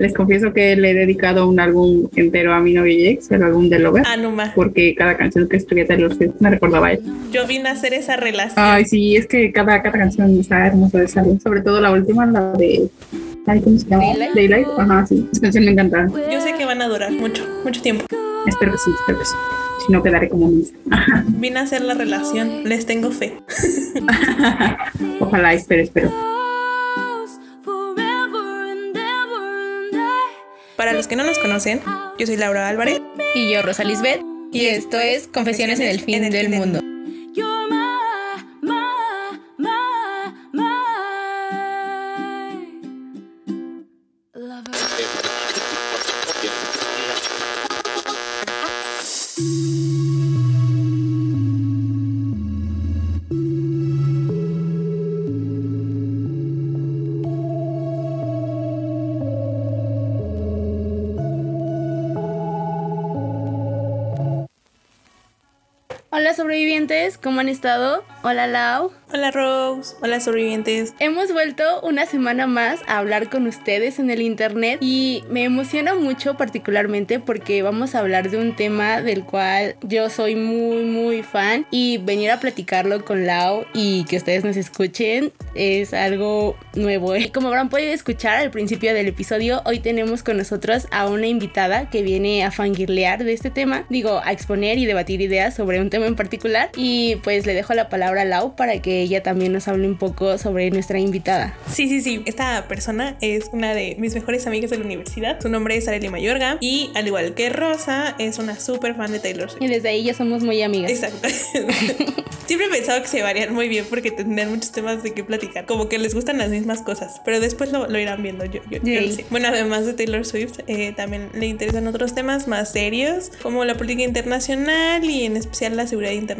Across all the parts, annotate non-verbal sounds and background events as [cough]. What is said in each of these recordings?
Les confieso que le he dedicado un álbum entero a mi novio Jax, el álbum de Lover. Ah, no más. Porque cada canción que escribía Taylor Swift me recordaba a él. Yo vine a hacer esa relación. Ay, sí, es que cada, cada canción está hermosa de ese álbum. Sobre todo la última, la de. Ay, ¿Cómo se llama? Daylight. Daylight. Ajá, sí. Esa canción me encanta. Yo sé que van a durar mucho, mucho tiempo. Espero que sí, espero que sí. Si no, quedaré como misa. Vine a hacer la relación. Les tengo fe. [laughs] Ojalá, espero, espero. Para los que no nos conocen, yo soy Laura Álvarez. Y yo, Rosa Lisbeth. Y esto es Confesiones en el fin del mundo. Hola sobrevivientes, ¿cómo han estado? Hola Lau. Hola Rose. Hola sobrevivientes. Hemos vuelto una semana más a hablar con ustedes en el internet y me emociona mucho particularmente porque vamos a hablar de un tema del cual yo soy muy muy fan y venir a platicarlo con Lau y que ustedes nos escuchen es algo nuevo. Y [laughs] como habrán podido escuchar al principio del episodio, hoy tenemos con nosotros a una invitada que viene a fangirlear de este tema, digo, a exponer y debatir ideas sobre un tema en particular y pues le dejo la palabra a Lau para que ella también nos hable un poco sobre nuestra invitada. Sí, sí, sí. Esta persona es una de mis mejores amigas de la universidad. Su nombre es Arely Mayorga y al igual que Rosa, es una súper fan de Taylor Swift. Y desde ahí ya somos muy amigas. Exacto. [laughs] Siempre he pensado que se varían muy bien porque tendrán muchos temas de qué platicar. Como que les gustan las mismas cosas, pero después lo, lo irán viendo. Yo, yo, yo lo sé. Bueno, además de Taylor Swift, eh, también le interesan otros temas más serios, como la política internacional y en especial la seguridad internacional,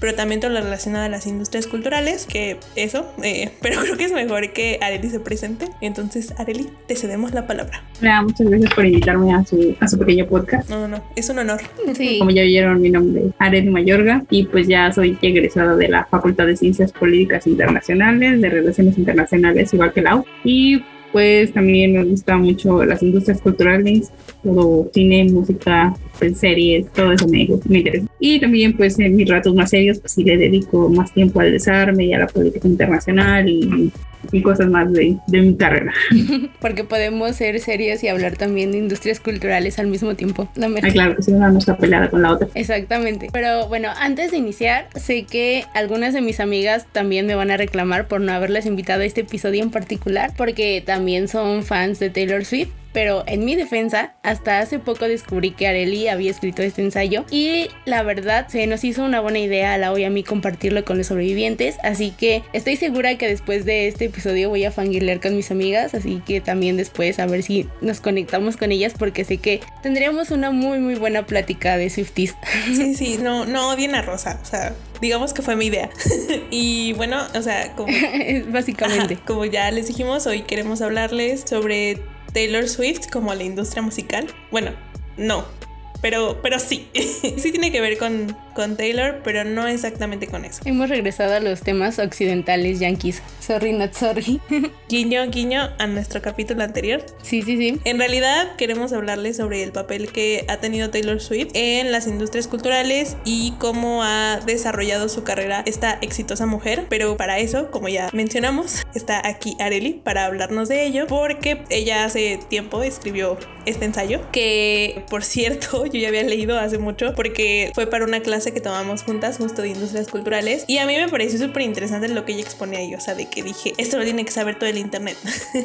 pero también todo lo relacionado a las industrias culturales, que eso, eh, [laughs] pero creo que es mejor que Areli se presente. Entonces, Areli, te cedemos la palabra. Hola, muchas gracias por invitarme a su, a su pequeño podcast. No, no, no, es un honor. Sí. Como ya oyeron, mi nombre es Arely Mayorga y pues ya soy egresada de la Facultad de Ciencias Políticas Internacionales, de Relaciones Internacionales, igual que Lau. Y pues también me gusta mucho las industrias culturales, todo cine, música, pues, series, todo eso me, me interesa. Y también pues en mis ratos más serios pues sí le dedico más tiempo al desarme y a la política internacional y, y cosas más de, de mi carrera. [laughs] Porque podemos ser serios y hablar también de industrias culturales al mismo tiempo. Mejor. Ay, claro que si una no está peleada con la otra. Exactamente. Pero bueno, antes de iniciar, sé que algunas de mis amigas también me van a reclamar por no haberlas invitado a este episodio en particular, porque también son fans de Taylor Swift. Pero en mi defensa, hasta hace poco descubrí que Areli había escrito este ensayo y la verdad se nos hizo una buena idea a la hoy a mí compartirlo con los sobrevivientes, así que estoy segura que después de este episodio voy a fangirlear con mis amigas, así que también después a ver si nos conectamos con ellas porque sé que tendríamos una muy muy buena plática de Swifties. [laughs] Sí, sí, no, no odien a Rosa. O sea, digamos que fue mi idea. [laughs] y bueno, o sea, como [laughs] Básicamente. Ajá, como ya les dijimos, hoy queremos hablarles sobre Taylor Swift como la industria musical. Bueno, no, pero, pero sí. [laughs] sí tiene que ver con, con Taylor, pero no exactamente con eso. Hemos regresado a los temas occidentales yankees. Sorry, not sorry. [laughs] Guiño, guiño a nuestro capítulo anterior. sí, sí, sí. En realidad queremos hablarles sobre el papel que ha tenido Taylor Swift en las industrias culturales y cómo ha desarrollado su carrera esta exitosa mujer. Pero para eso, como ya mencionamos, está aquí Areli para hablarnos de ello porque ella hace tiempo escribió este ensayo que por cierto [laughs] yo ya había leído hace mucho porque fue para una clase que tomamos juntas justo de industrias culturales y a mí me pareció súper interesante lo que ella expone ahí, o sea, de que dije, esto lo tiene que saber todo el internet.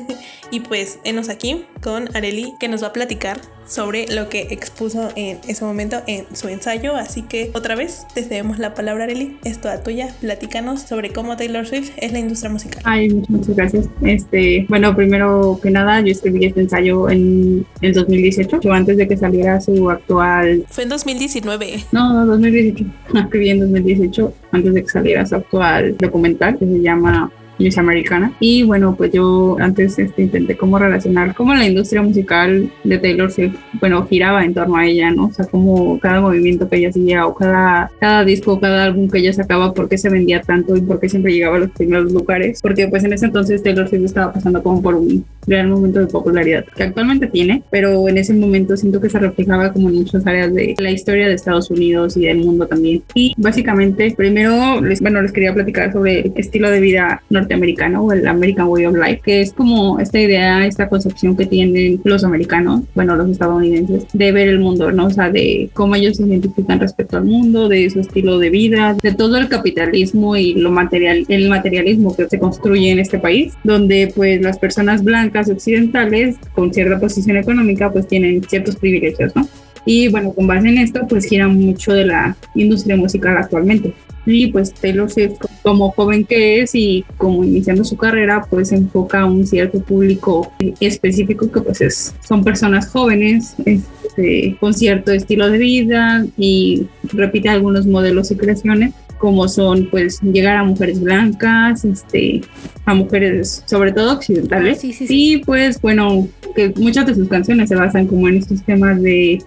[laughs] y pues, enos aquí con Areli que nos va a platicar sobre lo que expuso en ese momento en su ensayo. Así que otra vez te cedemos la palabra, Areli. Es toda tuya. Platícanos sobre cómo Taylor Swift es la industria musical. Ay, muchas, gracias. Este, bueno, primero que nada, yo escribí este ensayo en el 2018, o antes de que saliera su actual. Fue en 2019. No, no, 2018. Escribí en 2018, antes de que saliera su actual documental que se llama Miss Americana. Y bueno, pues yo antes este, intenté cómo relacionar cómo la industria musical de Taylor Swift, bueno, giraba en torno a ella, ¿no? O sea, como cada movimiento que ella hacía o cada, cada disco, cada álbum que ella sacaba, por qué se vendía tanto y por qué siempre llegaba a los primeros lugares. Porque pues en ese entonces Taylor Swift estaba pasando como por un gran momento de popularidad que actualmente tiene, pero en ese momento siento que se reflejaba como en muchas áreas de la historia de Estados Unidos y del mundo también. Y básicamente, primero, les, bueno, les quería platicar sobre el estilo de vida norteamericano o el American Way of Life, que es como esta idea, esta concepción que tienen los americanos, bueno, los estadounidenses, de ver el mundo, ¿no? O sea, de cómo ellos se identifican respecto al mundo, de su estilo de vida, de todo el capitalismo y lo material, el materialismo que se construye en este país, donde pues las personas blancas occidentales con cierta posición económica pues tienen ciertos privilegios, ¿no? Y bueno, con base en esto pues gira mucho de la industria musical actualmente. Y pues Taylor Swift como joven que es y como iniciando su carrera pues enfoca a un cierto público específico que pues es, son personas jóvenes este, con cierto estilo de vida y repite algunos modelos y creaciones como son pues llegar a mujeres blancas, este, a mujeres sobre todo occidentales. Sí, sí, Y pues bueno, que muchas de sus canciones se basan como en estos temas de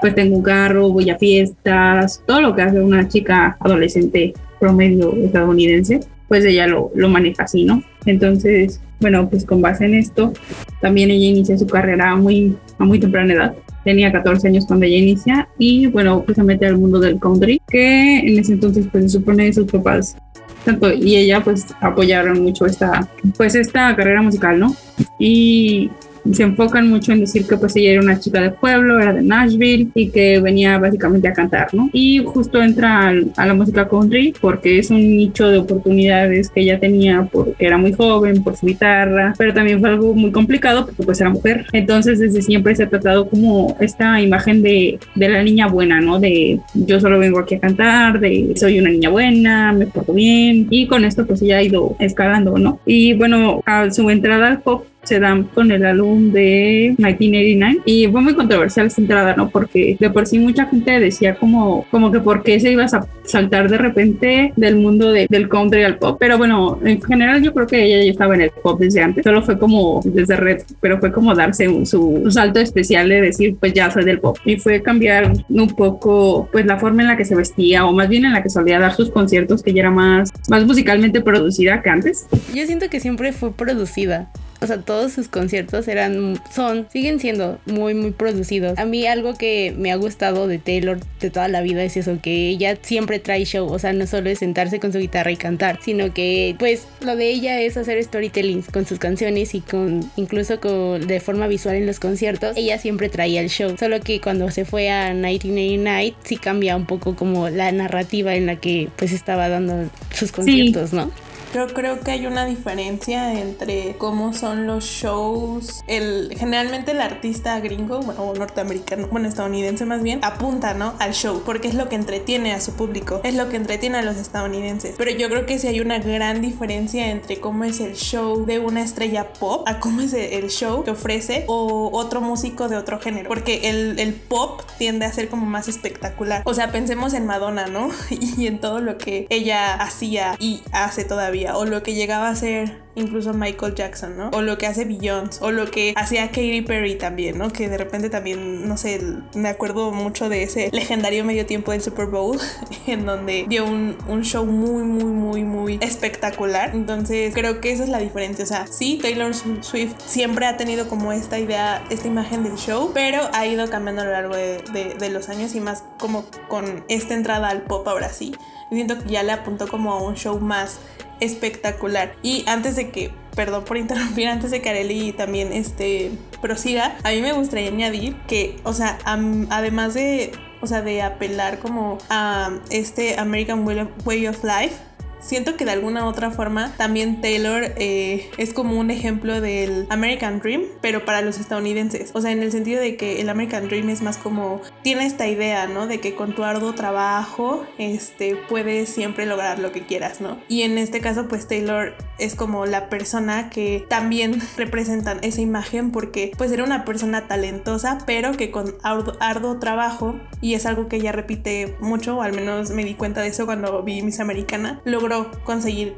pues tengo un carro, voy a fiestas, todo lo que hace una chica adolescente promedio estadounidense, pues ella lo, lo maneja así, ¿no? Entonces, bueno, pues con base en esto, también ella inicia su carrera muy, a muy temprana edad tenía 14 años cuando ella inicia y bueno, pues se mete al mundo del country, que en ese entonces pues se supone que sus papás tanto y ella pues apoyaron mucho esta pues esta carrera musical, ¿no? Y se enfocan mucho en decir que pues ella era una chica de pueblo, era de Nashville y que venía básicamente a cantar, ¿no? Y justo entra a la música country porque es un nicho de oportunidades que ella tenía porque era muy joven, por su guitarra, pero también fue algo muy complicado porque pues era mujer. Entonces desde siempre se ha tratado como esta imagen de, de la niña buena, ¿no? De yo solo vengo aquí a cantar, de soy una niña buena, me porto bien y con esto pues ella ha ido escalando, ¿no? Y bueno, a su entrada al pop se dan con el álbum de 1989 y fue muy controversial esta entrada, ¿no? Porque de por sí mucha gente decía como, como que por qué se iba a saltar de repente del mundo del country al pop, pero bueno, en general yo creo que ella ya estaba en el pop desde antes, solo fue como desde Red, pero fue como darse un, su, salto especial de decir pues ya soy del pop. Y fue cambiar un poco pues la forma en la que se vestía o más bien en la que solía dar sus conciertos que ya era más, más musicalmente producida que antes. Yo siento que siempre fue producida o sea, todos sus conciertos eran, son, siguen siendo muy, muy producidos. A mí algo que me ha gustado de Taylor de toda la vida es eso, que ella siempre trae show, o sea, no solo es sentarse con su guitarra y cantar, sino que pues lo de ella es hacer storytelling con sus canciones y con, incluso con, de forma visual en los conciertos, ella siempre traía el show, solo que cuando se fue a 1989 sí cambia un poco como la narrativa en la que pues estaba dando sus conciertos, ¿no? Yo creo que hay una diferencia entre cómo son los shows. El, generalmente el artista gringo, bueno, o norteamericano, bueno, estadounidense más bien, apunta, ¿no? Al show, porque es lo que entretiene a su público, es lo que entretiene a los estadounidenses. Pero yo creo que sí hay una gran diferencia entre cómo es el show de una estrella pop a cómo es el show que ofrece o otro músico de otro género. Porque el, el pop tiende a ser como más espectacular. O sea, pensemos en Madonna, ¿no? [laughs] y en todo lo que ella hacía y hace todavía o lo que llegaba a ser incluso Michael Jackson, ¿no? O lo que hace Beyoncé, o lo que hacía Katy Perry también, ¿no? Que de repente también, no sé, me acuerdo mucho de ese legendario medio tiempo del Super Bowl, [laughs] en donde dio un, un, show muy, muy, muy, muy espectacular. Entonces, creo que esa es la diferencia. O sea, sí, Taylor Swift siempre ha tenido como esta idea, esta imagen del show, pero ha ido cambiando a lo largo de, de, de los años y más como con esta entrada al pop ahora sí. siento que ya le apuntó como a un show más espectacular. Y antes de que, perdón por interrumpir, antes de que Areli también este, prosiga, a mí me gustaría añadir que, o sea, además de, o sea, de apelar como a este American Way of Life, siento que de alguna otra forma también Taylor eh, es como un ejemplo del American Dream, pero para los estadounidenses. O sea, en el sentido de que el American Dream es más como, tiene esta idea, ¿no? De que con tu arduo trabajo, este, puedes siempre lograr lo que quieras, ¿no? Y en este caso, pues Taylor es como la persona que también [laughs] representan esa imagen porque pues era una persona talentosa, pero que con arduo, trabajo, y es algo que ella repite mucho, o al menos me di cuenta de eso cuando vi Miss Americana, logró conseguir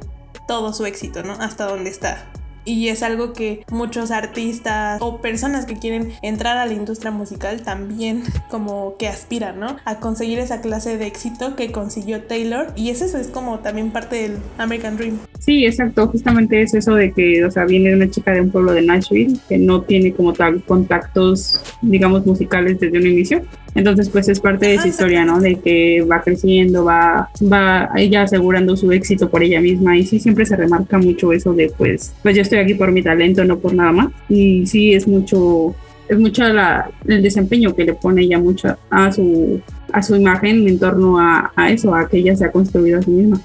todo su éxito, ¿no? Hasta donde está. y es algo que muchos artistas o personas que quieren entrar a la industria musical también [laughs] como que aspiran, ¿no? A conseguir esa clase de éxito que consiguió Taylor y eso es como también parte del American Dream. Sí, exacto, justamente es eso de que, o sea, viene una chica de un pueblo de Nashville que no tiene como tal contactos, digamos, musicales desde un inicio. Entonces, pues es parte de esa historia, ¿no? De que va creciendo, va, va ella asegurando su éxito por ella misma. Y sí, siempre se remarca mucho eso de, pues, pues yo estoy aquí por mi talento, no por nada más. Y sí, es mucho, es mucho la, el desempeño que le pone ella mucho a su, a su imagen en torno a, a eso, a que ella se ha construido a sí misma.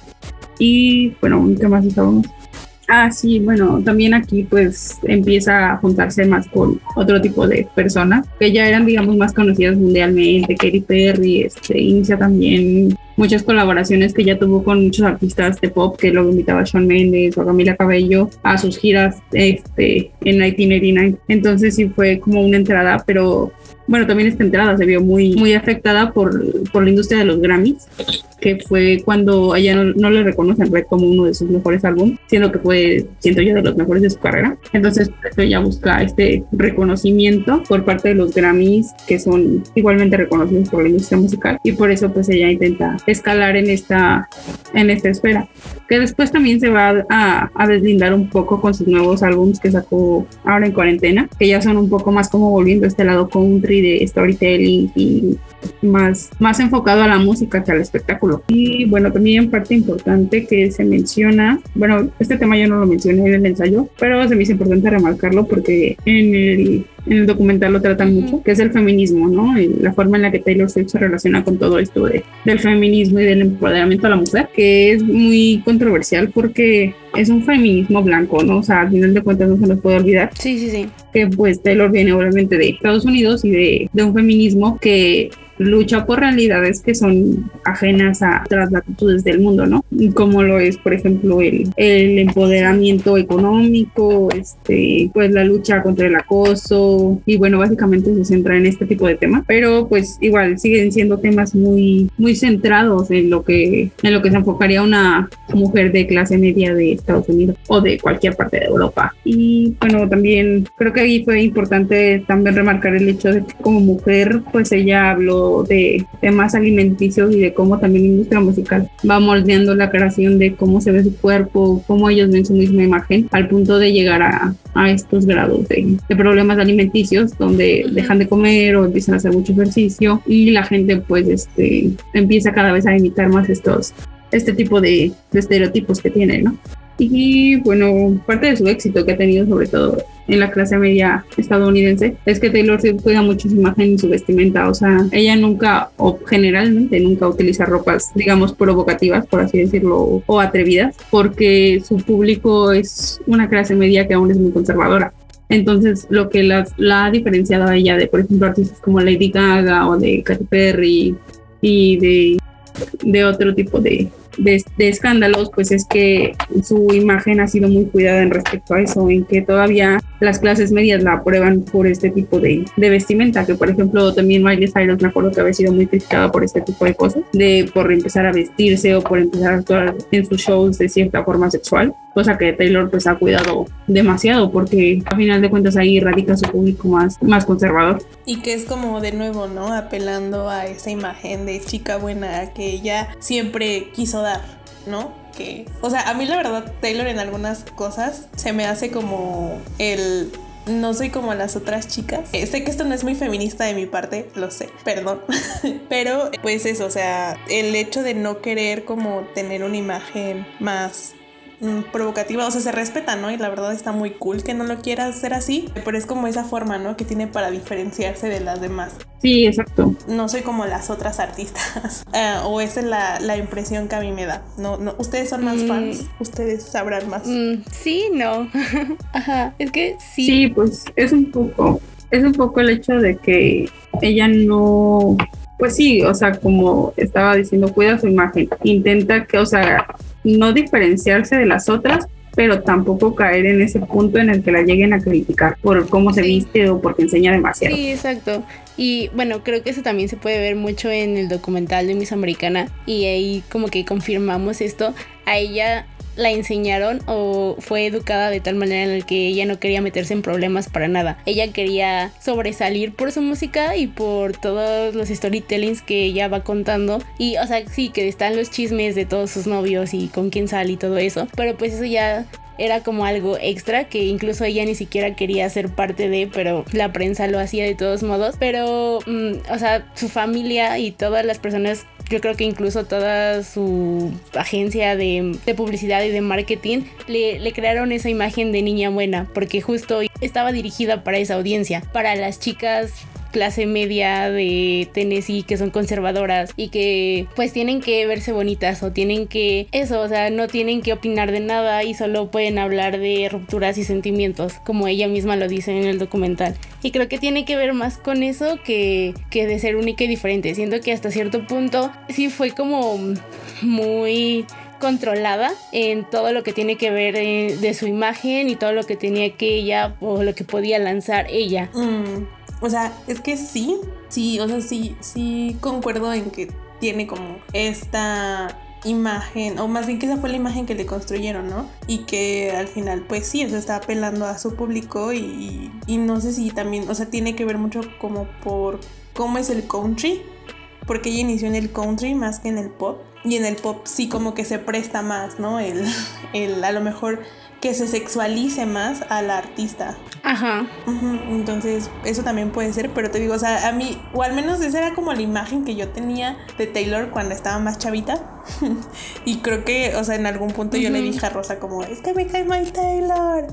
Y bueno, ¿qué más estábamos? Ah, sí, bueno, también aquí pues empieza a juntarse más con otro tipo de personas que ya eran, digamos, más conocidas mundialmente. Katy Perry, este, inicia también muchas colaboraciones que ya tuvo con muchos artistas de pop, que luego invitaba a Shawn Mendes o Camila Cabello a sus giras este, en 1989. Entonces sí fue como una entrada, pero bueno, también esta entrada se vio muy, muy afectada por, por la industria de los Grammys que fue cuando ella no, le reconocen como uno de sus mejores álbumes, siendo que fue, siento yo, de los mejores de su carrera. Entonces ella busca este reconocimiento por parte de los Grammys, que son igualmente reconocidos por la industria musical, y por eso pues ella intenta escalar en esta, en esta esfera que después también se va a, a, deslindar un poco con sus nuevos álbumes que sacó ahora en cuarentena, que ya son un poco más como volviendo a este lado country de storytelling y más, más enfocado a la música que al espectáculo. Y bueno, también parte importante que se menciona, bueno, este tema yo no lo mencioné en el ensayo, pero se me hizo importante remarcarlo porque en el en el documental lo tratan mucho, que es el feminismo, ¿no? Y la forma en la que Taylor Swift se relaciona con todo esto de, del feminismo y del empoderamiento de la mujer, que es muy controversial porque es un feminismo blanco, ¿no? O sea, al final de cuentas no se nos puede olvidar. Sí, sí, sí. Que pues Taylor viene obviamente de Estados Unidos y de, de un feminismo que lucha por realidades que son ajenas a otras latitudes del mundo, ¿no? Como lo es, por ejemplo, el, el empoderamiento económico, este, pues la lucha contra el acoso y bueno, básicamente se centra en este tipo de temas, pero pues igual siguen siendo temas muy, muy centrados en lo que, en lo que se enfocaría una mujer de clase media de Estados Unidos o de cualquier parte de Europa. Y bueno, también creo que ahí fue importante también remarcar el hecho de que como mujer, pues ella habló de temas alimenticios y de cómo también la industria musical va moldeando la creación de cómo se ve su cuerpo, cómo ellos ven su misma imagen, al punto de llegar a, a estos grados de, problemas alimenticios donde dejan de comer o empiezan a hacer mucho ejercicio y la gente pues este, empieza cada vez a imitar más estos este tipo de, de estereotipos que tiene, ¿no? Y bueno, parte de su éxito que ha tenido sobre todo en la clase media estadounidense es que Taylor Swift cuida mucho su imagen y su vestimenta. O sea, ella nunca o generalmente nunca utiliza ropas, digamos, provocativas, por así decirlo, o atrevidas, porque su público es una clase media que aún es muy conservadora. Entonces, lo que la, la ha diferenciado a ella de, por ejemplo, artistas como Lady Gaga o de Katy Perry y de, otro tipo de, escándalos, pues es que su imagen ha sido muy cuidada en respecto a eso, en que todavía las clases medias la aprueban por este tipo de, de vestimenta, que por ejemplo también Miley Cyrus me acuerdo que había sido muy criticada por este tipo de cosas, de por empezar a vestirse o por empezar a actuar en sus shows de cierta forma sexual, cosa que Taylor pues ha cuidado demasiado porque a final de cuentas ahí radica su público más, más conservador. Y que es como de nuevo, ¿no? Apelando a esa imagen de chica buena que ella siempre quiso dar, ¿no? Que, o sea, a mí la verdad Taylor en algunas cosas se me hace como el no soy como las otras chicas. Eh, sé que esto no es muy feminista de mi parte, lo sé, perdón. [laughs] Pero pues eso, o sea, el hecho de no querer como tener una imagen más provocativa, o sea, se respeta, ¿no? Y la verdad está muy cool que no lo quiera hacer así, pero es como esa forma, ¿no? Que tiene para diferenciarse de las demás. Sí, exacto. No soy como las otras artistas, [laughs] eh, o esa es la, la, impresión que a mí me da. No, no, ustedes son más mm. fans, ustedes sabrán más. Mm, sí, no. [laughs] Ajá, es que sí. Sí, pues es un poco, es un poco el hecho de que ella no pues sí, o sea, como estaba diciendo, cuida su imagen, intenta que, o sea, no diferenciarse de las otras, pero tampoco caer en ese punto en el que la lleguen a criticar por cómo se viste o porque enseña demasiado. Sí, exacto. Y bueno, creo que eso también se puede ver mucho en el documental de Miss Americana y ahí como que confirmamos esto. A ella la enseñaron o fue educada de tal manera en la que ella no quería meterse en problemas para nada. Ella quería sobresalir por su música y por todos los storytellings que ella va contando. Y, o sea, sí, que están los chismes de todos sus novios y con quién sale y todo eso. Pero pues eso ya era como algo extra que incluso ella ni siquiera quería ser parte de, pero la prensa lo hacía de todos modos. Pero, mm, o sea, su familia y todas las personas yo creo que incluso toda su agencia de, publicidad y de marketing le, le, crearon esa imagen de niña buena, porque justo estaba dirigida para esa audiencia, para las chicas clase media de Tennessee que son conservadoras y que pues tienen que verse bonitas o tienen que eso, o sea, no tienen que opinar de nada y solo pueden hablar de rupturas y sentimientos, como ella misma lo dice en el documental. Y creo que tiene que ver más con eso que, que de ser única y diferente. Siento que hasta cierto punto sí fue como muy controlada en todo lo que tiene que ver de, su imagen y todo lo que tenía que ella o lo que podía lanzar ella. Mm. O sea, es que sí, sí, o sea, sí, sí concuerdo en que tiene como esta imagen, o más bien que esa fue la imagen que le construyeron, ¿no? Y que al final, pues sí, o sea, está apelando a su público y, y no sé si también, o sea, tiene que ver mucho como por cómo es el country, porque ella inició en el country más que en el pop. Y en el pop sí como que se presta más, ¿no? El, [laughs] el a lo mejor que se sexualice más a la artista. Ajá. Entonces, eso también puede ser, pero te digo, o sea, a mí, o al menos esa era como la imagen que yo tenía de Taylor cuando estaba más chavita. [laughs] y creo que, o sea, en algún punto yo le dije a Rosa como, es que me cae mal Taylor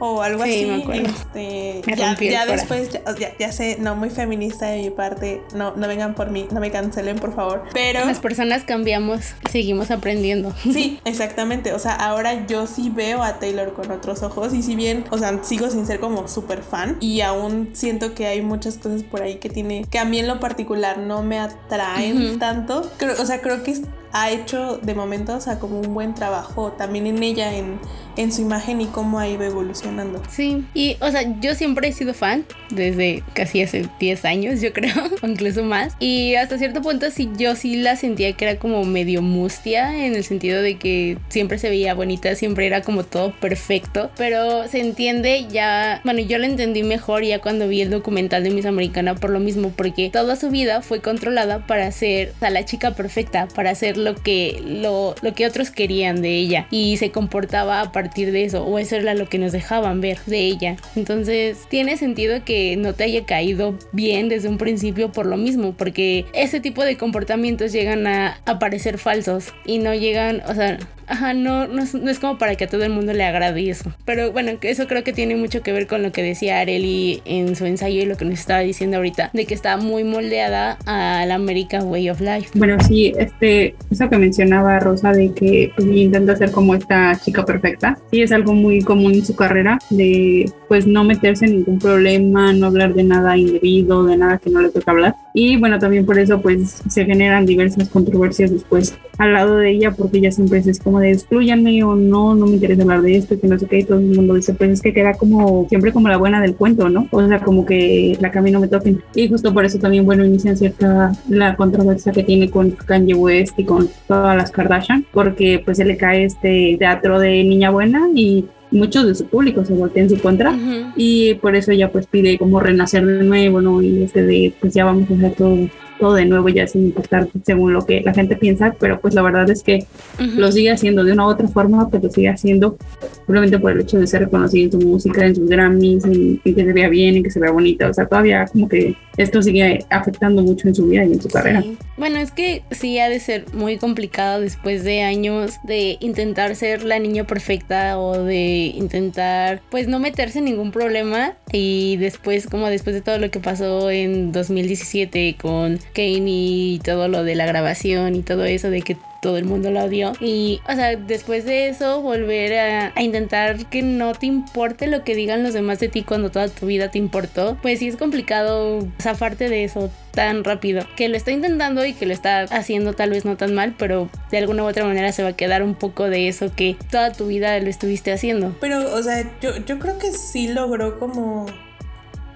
o algo así. este, ya, después, ya, ya, sé, no muy feminista de mi parte, no, no vengan por mí, no me cancelen, por favor. Pero las personas cambiamos, seguimos aprendiendo. Sí, exactamente. O sea, ahora yo sí veo a Taylor con otros ojos y si bien, o sea, sigo sin ser como súper fan y aún siento que hay muchas cosas por ahí que tiene, que a mí en lo particular no me atraen tanto. o sea, creo que ha hecho de momento, o sea, como un buen trabajo también en ella, en, en su imagen y cómo ha ido evolucionando. Sí, y o sea, yo siempre he sido fan, desde casi hace 10 años, yo creo, [laughs] o incluso más. Y hasta cierto punto sí, yo sí la sentía que era como medio mustia, en el sentido de que siempre se veía bonita, siempre era como todo perfecto, pero se entiende ya, bueno, yo lo entendí mejor ya cuando vi el documental de Miss Americana por lo mismo, porque toda su vida fue controlada para ser, o sea, la chica perfecta, para ser lo que, lo, lo que otros querían de ella y se comportaba a partir de eso o eso era lo que nos dejaban ver de ella. Entonces tiene sentido que no te haya caído bien desde un principio por lo mismo, porque ese tipo de comportamientos llegan a, a parecer falsos y no llegan, o sea, Ajá, no, no es, como para que a todo el mundo le agrade eso. Pero bueno, eso creo que tiene mucho que ver con lo que decía Areli en su ensayo y lo que nos estaba diciendo ahorita, de que está muy moldeada al American Way of Life. Bueno, sí, este, eso que mencionaba Rosa de que pues, intenta ser como esta chica perfecta, sí es algo muy común en su carrera, de pues no meterse en ningún problema, no hablar de nada indebido, de nada que no le toca hablar. Y bueno, también por eso pues se generan diversas controversias después al lado de ella, porque ella siempre es como de excluyanme o no, no me interesa hablar de esto, que no sé qué, y todo el mundo dice, pues es que queda como siempre como la buena del cuento, ¿no? O sea, como que la camino me toquen. Y justo por eso también, bueno, inician cierta la controversia que tiene con Kanye West y con todas las Kardashian, porque pues se le cae este teatro de niña buena y muchos de su público se voltea en su contra y por eso ella pues pide como renacer de nuevo, ¿no? Y este de pues ya vamos a hacer todo todo de nuevo ya sin importar según lo que la gente piensa, pero pues la verdad es que lo sigue haciendo de una u otra forma, pero lo sigue haciendo simplemente por el hecho de ser reconocido en su música, en sus Grammys, en, que se vea bien, y que se vea bonita, o sea, todavía como que esto sigue afectando mucho en su vida y en su carrera. Bueno, es que sí ha de ser muy complicado después de años de intentar ser la niña perfecta o de intentar pues no meterse en ningún problema. Y después como después de todo lo que pasó en 2017 con Kane y todo lo de la grabación y todo eso de que todo el mundo la odió. Y, o sea, después de eso, volver a, intentar que no te importe lo que digan los demás de ti cuando toda tu vida te importó, pues sí es complicado zafarte de eso tan rápido. Que lo está intentando y que lo está haciendo tal vez no tan mal, pero de alguna u otra manera se va a quedar un poco de eso que toda tu vida lo estuviste haciendo. Pero, o sea, yo, yo creo que sí logró como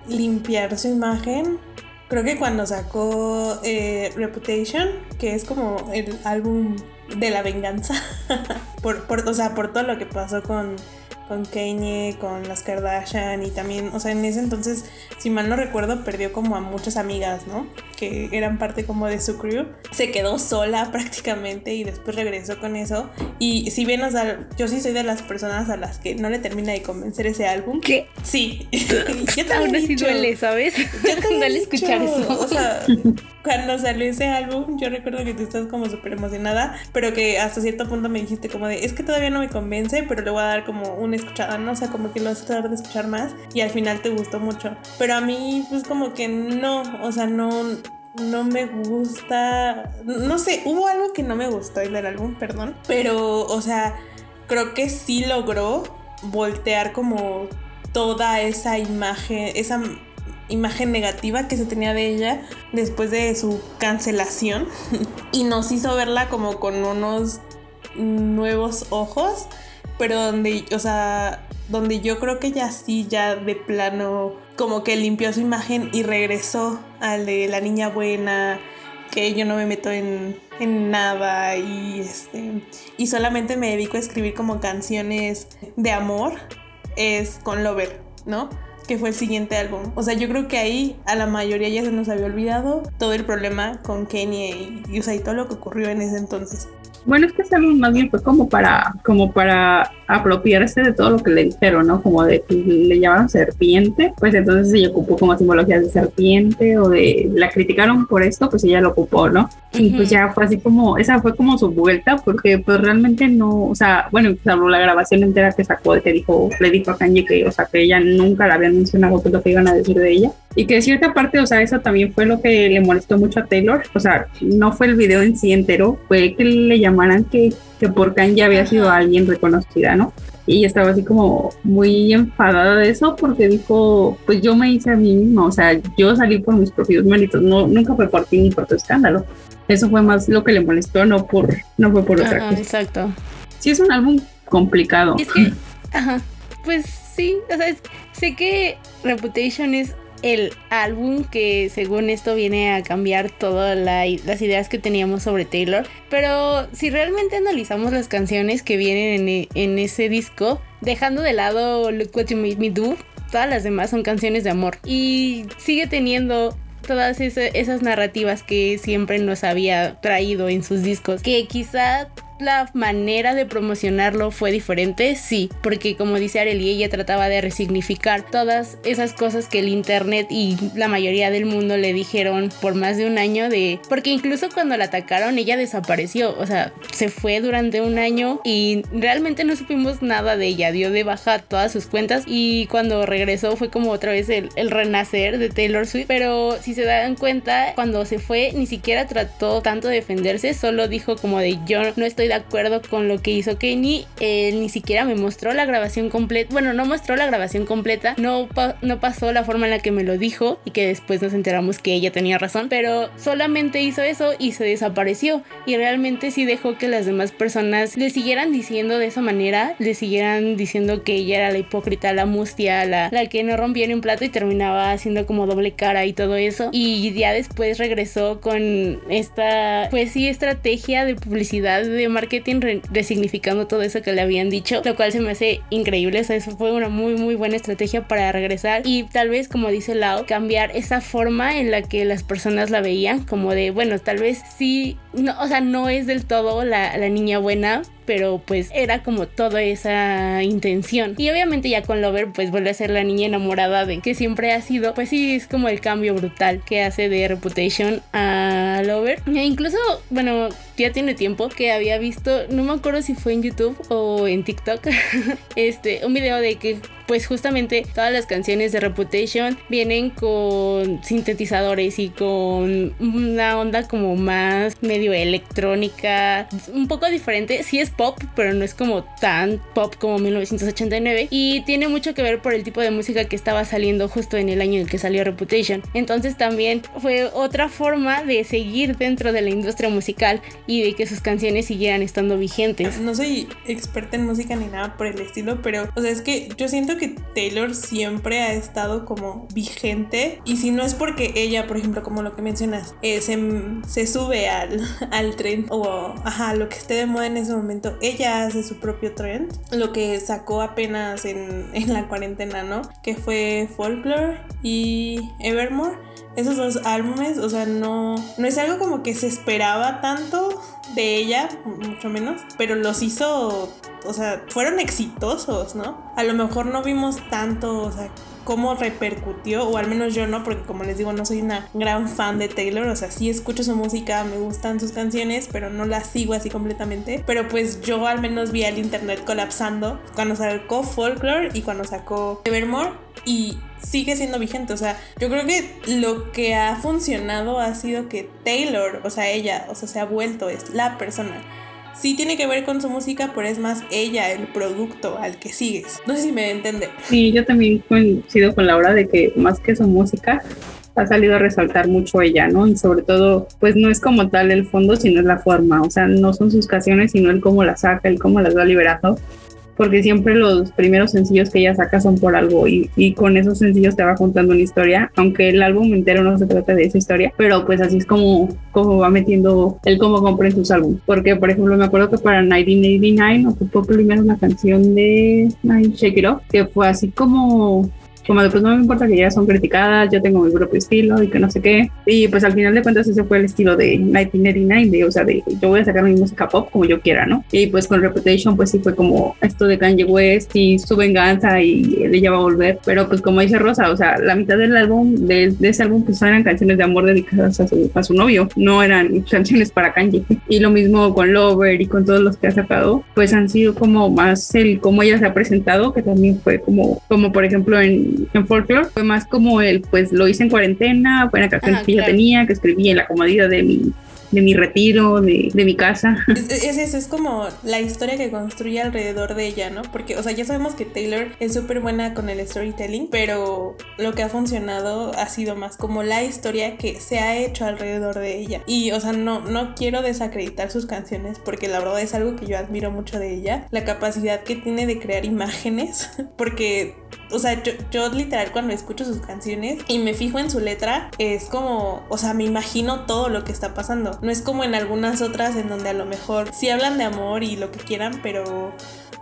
limpiar su imagen Creo que cuando sacó eh, Reputation, que es como el álbum de la venganza, [laughs] por, por, o sea, por todo lo que pasó con con Kanye, con las Kardashian y también, o sea, en ese entonces, si mal no recuerdo, perdió como a muchas amigas, ¿no? Que eran parte como de su crew. Se quedó sola [laughs] prácticamente y después regresó con eso. Y si bien, o sea, yo sí soy de las personas a las que no le termina de convencer ese álbum. ¿Qué? Sí. [laughs] yo también Aún así duele, ¿sabes? Yo también [laughs] escuchar eso. O sea, cuando salió ese álbum, yo recuerdo que tú estás como súper emocionada, pero que hasta cierto punto me dijiste como de, es que todavía no me convence, pero le voy a dar como un escuchada, ¿no? O sea, como que lo vas a tratar de escuchar más y al final te gustó mucho. Pero a mí, pues como que no, o sea, no, no me gusta, no sé, hubo algo que no me gustó del álbum, perdón, pero, o sea, creo que sí logró voltear como toda esa imagen, esa imagen negativa que se tenía de ella después de su cancelación [laughs] y nos hizo verla como con unos nuevos ojos pero donde, o sea, donde yo creo que ya sí, ya de plano, como que limpió su imagen y regresó al de la niña buena, que yo no me meto en, en nada y este y solamente me dedico a escribir como canciones de amor es con Lover, ¿no? Que fue el siguiente álbum. O sea, yo creo que ahí a la mayoría ya se nos había olvidado todo el problema con Kanye y, y, o sea, y todo lo que ocurrió en ese entonces. Bueno, es que ese álbum más bien fue como para, como para apropiarse de todo lo que le dijeron, ¿no? Como de que le llamaron serpiente, pues entonces ella ocupó como simbología de serpiente o de la criticaron por esto, pues ella lo ocupó, ¿no? Y pues ya fue así como, esa fue como su vuelta, porque pues realmente no, o sea, bueno, pues la grabación entera que sacó de que dijo, le dijo a Kanye que, o sea, que ella nunca la habían mencionado, pues lo que iban a decir de ella. Y que de cierta parte, o sea, eso también fue lo que le molestó mucho a Taylor, o sea, no fue el video en sí entero, fue que le llamaran que que por Kanye había sido alguien reconocida, ¿no? Y estaba así como muy enfadada de eso porque dijo, pues yo me hice a mí misma, o sea, yo salí por mis propios méritos, no, nunca fue por ti ni por tu escándalo. Eso fue más lo que le molestó, no por, no fue por otra cosa. Exacto. Sí es un álbum complicado. Es que, ajá, pues sí, o sea, sé que Reputation es el álbum que según esto viene a cambiar todas las ideas que teníamos sobre Taylor. Pero si realmente analizamos las canciones que vienen en, en ese disco, dejando de lado Look What You Made Me Do, todas las demás son canciones de amor. Y sigue teniendo todas esas narrativas que siempre nos había traído en sus discos, que quizá la manera de promocionarlo fue diferente, sí, porque como dice Arely, ella trataba de resignificar todas esas cosas que el internet y la mayoría del mundo le dijeron por más de un año de, porque incluso cuando la atacaron ella desapareció, o sea, se fue durante un año y realmente no supimos nada de ella, dio de baja todas sus cuentas y cuando regresó fue como otra vez el, el renacer de Taylor Swift, pero si se dan cuenta, cuando se fue ni siquiera trató tanto de defenderse, solo dijo como de yo no estoy de acuerdo con lo que hizo Kenny. Él ni siquiera me mostró la grabación completa. Bueno, no mostró la grabación completa. No, no pasó la forma en la que me lo dijo y que después nos enteramos que ella tenía razón. Pero solamente hizo eso y se desapareció. Y realmente sí dejó que las demás personas le siguieran diciendo de esa manera. Le siguieran diciendo que ella era la hipócrita, la mustia, la, la que no rompía en un plato y terminaba haciendo como doble cara y todo eso. Y ya después regresó con esta, pues sí, estrategia de publicidad de marketing resignificando todo eso que le habían dicho, lo cual se me hace increíble. O sea, eso fue una muy, muy buena estrategia para regresar y tal vez, como dice Lau, cambiar esa forma en la que las personas la veían, como de, bueno, tal vez sí, no, o sea, no es del todo la, la niña buena, pero pues era como toda esa intención. Y obviamente ya con Lover pues vuelve a ser la niña enamorada de que siempre ha sido, pues sí, es como el cambio brutal que hace de Reputation a Lover. E incluso, bueno, ya tiene tiempo que había visto, no me acuerdo si fue en YouTube o en TikTok, [laughs] este, un video de que pues justamente todas las canciones de Reputation vienen con sintetizadores y con una onda como más medio electrónica, un poco diferente, sí es pop, pero no es como tan pop como 1989 y tiene mucho que ver por el tipo de música que estaba saliendo justo en el año en que salió Reputation. Entonces también fue otra forma de seguir dentro de la industria musical y de que sus canciones siguieran estando vigentes. No soy experta en música ni nada por el estilo, pero o sea, es que yo siento que Taylor siempre ha estado como vigente y si no es porque ella, por ejemplo, como lo que mencionas, eh, se, sube al, [laughs] al tren o ajá, lo que esté de moda en ese momento, ella hace su propio trend, lo que sacó apenas en, [laughs] en la cuarentena, ¿no? Que fue Folklore y Evermore esos dos álbumes, o sea, no, no es algo como que se esperaba tanto de ella, mucho menos, pero los hizo, o sea, fueron exitosos, ¿no? A lo mejor no vimos tanto, o sea, cómo repercutió, o al menos yo no, porque como les digo, no soy una gran fan de Taylor, o sea, sí escucho su música, me gustan sus canciones, pero no las sigo así completamente. Pero pues yo al menos vi al internet colapsando cuando sacó Folklore y cuando sacó Evermore y sigue siendo vigente. O sea, yo creo que lo que ha funcionado ha sido que Taylor, o sea, ella, o sea, se ha vuelto, es la persona. Sí tiene que ver con su música, pero es más ella, el producto al que sigues. No sé si me entiende. Sí, yo también coincido con Laura de que más que su música, ha salido a resaltar mucho ella, ¿no? Y sobre todo, pues no es como tal el fondo, sino es la forma, o sea, no son sus canciones, sino el cómo las saca, el cómo las va liberando porque siempre los primeros sencillos que ella saca son por algo y, y, con esos sencillos te va contando una historia, aunque el álbum entero no se trata de esa historia, pero pues así es como, como va metiendo el cómo compra en sus álbumes. Porque, por ejemplo, me acuerdo que para 1989 ocupó primero una canción de Shake It Off, que fue así como como de pues no me importa que ya son criticadas, yo tengo mi propio estilo y que no sé qué. Y pues al final de cuentas ese fue el estilo de 1989, de, o sea, de yo voy a sacar mi música pop como yo quiera, ¿no? Y pues con Reputation pues sí fue como esto de Kanye West y su venganza y ella va a volver, pero pues como dice Rosa, o sea, la mitad del álbum, de, de ese álbum pues eran canciones de amor dedicadas a su, a su novio, no eran [laughs] canciones para Kanye. Y lo mismo con Lover y con todos los que ha sacado, pues han sido como más el cómo ella se ha presentado, que también fue como, como por ejemplo en en folklore fue más como el, pues lo hice en cuarentena, fue una canción que yo tenía, que escribí en la comodidad de mi, de mi retiro, de, de mi casa. [laughs] Es, eso, es como la historia que construye alrededor de ella, ¿no? Porque, o sea, ya sabemos que Taylor es súper buena con el storytelling, pero lo que ha funcionado ha sido más como la historia que se ha hecho alrededor de ella. Y, o sea, no, no quiero desacreditar sus canciones porque la verdad es algo que yo admiro mucho de ella, la capacidad que tiene de crear imágenes, [laughs] porque o sea, yo, yo, literal cuando escucho sus canciones y me fijo en su letra, es como, o sea, me imagino todo lo que está pasando. No es como en algunas otras en donde a lo mejor sí hablan de amor y lo que quieran, pero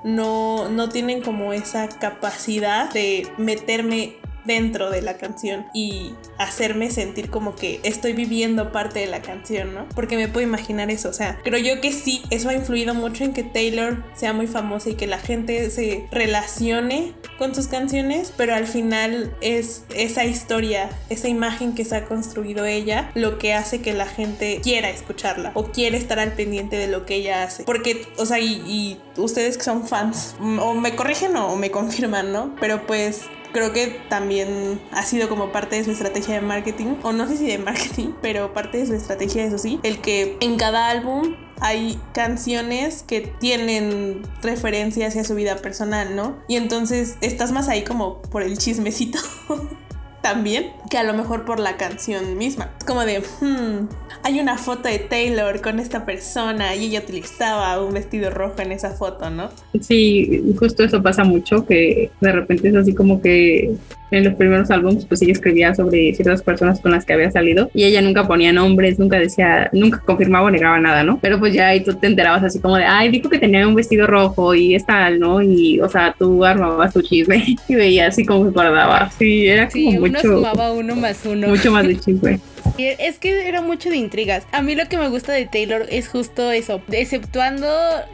no, no tienen como esa capacidad de meterme dentro de la canción y hacerme sentir como que estoy viviendo parte de la canción, ¿no? Porque me puedo imaginar eso, o sea, creo yo que sí, eso ha influido mucho en que Taylor sea muy famosa y que la gente se relacione con sus canciones, pero al final es esa historia, esa imagen que se ha construido ella, lo que hace que la gente quiera escucharla o quiere estar al pendiente de lo que ella hace. Porque, o sea, y, y ustedes que son fans, o me corrigen o me confirman, ¿no? Pero pues creo que también ha sido como parte de su estrategia de marketing, o no sé si de marketing, [laughs] pero parte de su estrategia, eso sí, el que en cada álbum hay canciones que tienen referencias hacia su vida personal, ¿no? Y entonces estás más ahí como por el chismecito. [laughs] también que a lo mejor por la canción misma. Es como de, hmm, hay una foto de Taylor con esta persona y ella utilizaba un vestido rojo en esa foto, ¿no? Sí, justo eso pasa mucho, que de repente es así como que en los primeros álbumes, pues ella escribía sobre ciertas personas con las que había salido y ella nunca ponía nombres, nunca decía, nunca confirmaba o negaba nada, ¿no? Pero pues ya ahí tú te enterabas así como de, ay, dijo que tenía un vestido rojo y es tal, ¿no? Y, o sea, tú armabas tu chisme [laughs] y veías así como se guardaba. Sí, era como sí, mucho. Uno sumaba uno más uno. Mucho más de [laughs] chisme. Es que era mucho de intrigas. A mí lo que me gusta de Taylor es justo eso. Exceptuando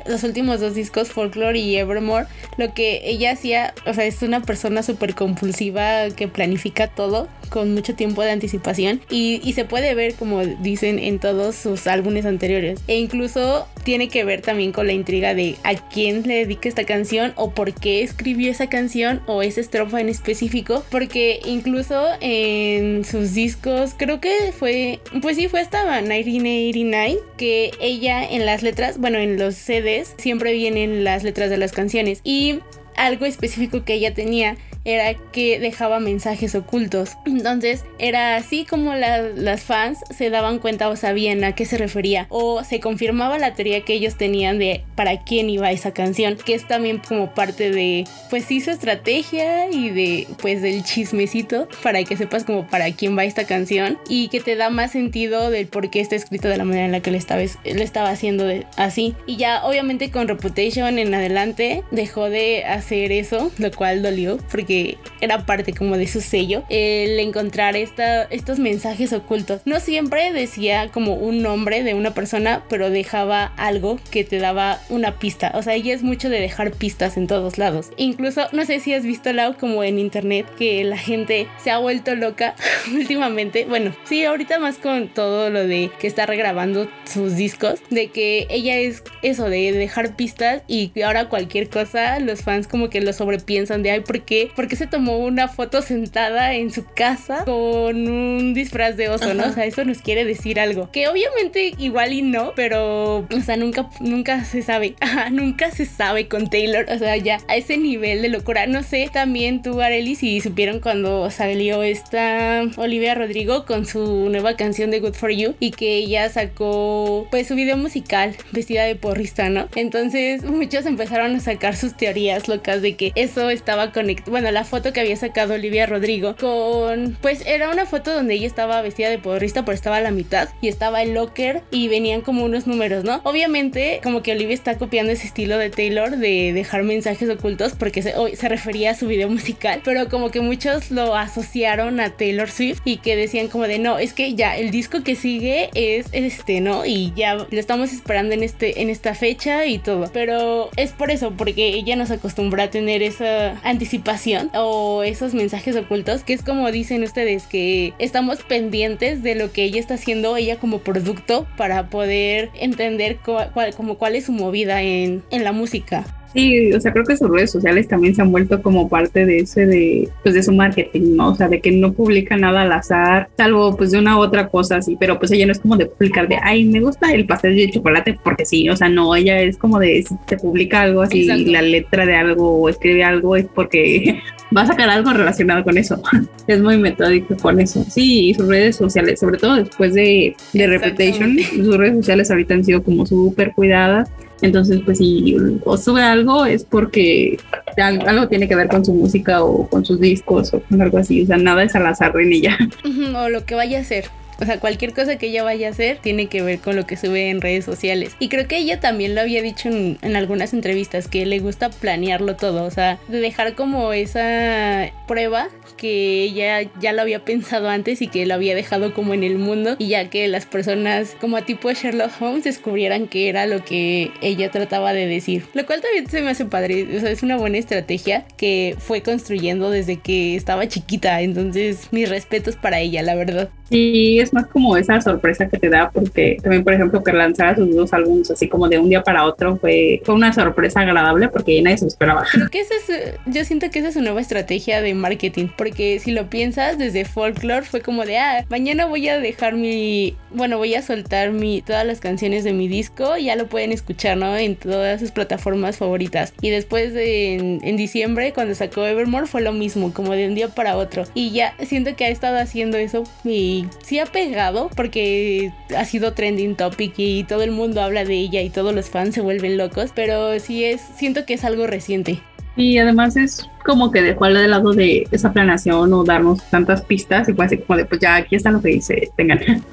los últimos dos discos, Folklore y Evermore, lo que ella hacía, o sea, es una persona súper compulsiva que planifica todo con mucho tiempo de anticipación y, y, se puede ver, como dicen, en todos sus álbumes anteriores. E incluso tiene que ver también con la intriga de a quién le dedica esta canción o por qué escribió esa canción o esa estrofa en específico. Porque incluso en sus discos, creo que fue, pues sí, fue hasta 1989 que ella en las letras, bueno, en los CDs siempre vienen las letras de las canciones y algo específico que ella tenía era que dejaba mensajes ocultos. [clears throat] Entonces era así como las fans se daban cuenta o sabían a qué se refería o se confirmaba la teoría que ellos tenían de para quién iba esa canción, que es también como parte de pues sí su estrategia y de pues del chismecito para que sepas como para quién va esta canción y que te da más sentido del por qué está escrito de la manera en la que le estaba, le estaba haciendo así. Y ya obviamente con Reputation en adelante dejó de hacer eso, lo cual dolió porque era parte como de su sello el encontrar estos mensajes ocultos. No siempre decía como un nombre de una persona, pero dejaba algo que te daba una pista. O sea, ella es mucho de dejar pistas en todos lados. Incluso, no sé si has visto Lau como en internet que la gente se ha vuelto loca [laughs] últimamente. Bueno, sí, ahorita más con todo lo de que está regrabando sus discos, de que ella es eso de dejar pistas y ahora cualquier cosa los fans como que lo sobrepiensan de ay, ¿por qué? ¿Por qué se tomó una foto sentada en su casa con un disfraz de oso, ¿no? O sea, eso nos quiere decir algo. Que obviamente igual y no, pero o sea, nunca, nunca se sabe. [laughs] nunca se sabe con Taylor. O sea, ya a ese nivel de locura. No sé, también tú, Arely, si supieron cuando salió esta Olivia Rodrigo con su nueva canción de Good For You y que ella sacó pues su video musical vestida de porrista, ¿no? Entonces muchos empezaron a sacar sus teorías locas de que eso estaba conectado. Bueno, la foto que había sacado Olivia Rodrigo con pues era una foto donde ella estaba vestida de porrista, pero estaba a la mitad y estaba el locker y venían como unos números, ¿no? Obviamente, como que Olivia está copiando ese estilo de Taylor de dejar mensajes ocultos porque se, se refería a su video musical, pero como que muchos lo asociaron a Taylor Swift y que decían como de no, es que ya el disco que sigue es este, ¿no? Y ya lo estamos esperando en este en esta fecha y todo, pero es por eso porque ella nos acostumbra a tener esa anticipación o esos mensajes ocultos, que es como dicen ustedes que estamos pendientes de lo que ella está haciendo ella como producto para poder entender cuál, como cuál es su movida en, en la música. Sí, o sea, creo que sus redes sociales también se han vuelto como parte de ese de, pues de su marketing, ¿no? O sea, de que no publica nada al azar, salvo pues de una u otra cosa así, pero pues ella no es como de publicar de, ay, me gusta el pastel de chocolate porque sí, o sea, no, ella es como de, si te publica algo así, la letra de algo o escribe algo es porque [laughs] va a sacar algo relacionado con eso. [laughs] es muy metódico con eso. Sí, y sus redes sociales, sobre todo después de, de Reputation, sus redes sociales ahorita han sido como súper cuidadas entonces, pues si o sube algo es porque algo tiene que ver con su música o con sus discos o con algo así. O sea, nada es al azar en ella. O lo que vaya a hacer. O sea, cualquier cosa que ella vaya a hacer tiene que ver con lo que sube en redes sociales. Y creo que ella también lo había dicho en, algunas entrevistas, que le gusta planearlo todo. O sea, de dejar como esa prueba que ella ya lo había pensado antes y que lo había dejado como en el mundo. Y ya que las personas como a tipo Sherlock Holmes descubrieran que era lo que ella trataba de decir. Lo cual también se me hace padre. O sea, es una buena estrategia que fue construyendo desde que estaba chiquita. Entonces, mis respetos para ella, la verdad. Y es más como esa sorpresa que te da, porque también, por ejemplo, que lanzara sus dos álbumes así como de un día para otro fue, fue una sorpresa agradable porque nadie se lo esperaba. Creo que esa es, yo siento que esa es su nueva estrategia de marketing, porque si lo piensas, desde Folklore fue como de, ah, mañana voy a dejar mi, bueno, voy a soltar mi, todas las canciones de mi disco, ya lo pueden escuchar, ¿no? En todas sus plataformas favoritas. Y después de, en, en diciembre, cuando sacó Evermore, fue lo mismo, como de un día para otro. Y ya siento que ha estado haciendo eso y sí ha pegado porque ha sido trending topic y todo el mundo habla de ella y todos los fans se vuelven locos, pero sí es, siento que es algo reciente. Y además es como que dejó al lado de esa planeación o darnos tantas pistas y fue así como de pues ya aquí está lo que dice, tengan.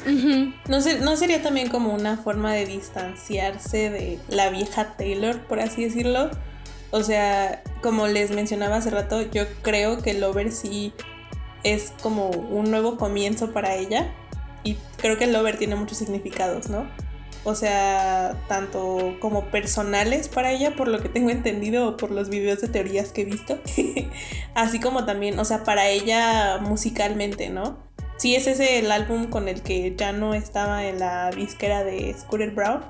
¿No, ¿No sería también como una forma de distanciarse de la vieja Taylor, por así decirlo? O sea, como les mencionaba hace rato, yo creo que Lover sí es como un nuevo comienzo para ella. Y creo que el Lover tiene muchos significados, ¿no? O sea, tanto como personales para ella, por lo que tengo entendido, o por los videos de teorías que he visto. [laughs] Así como también, o sea, para ella musicalmente, ¿no? Sí, ese es el álbum con el que ya no estaba en la disquera de Scooter Brown.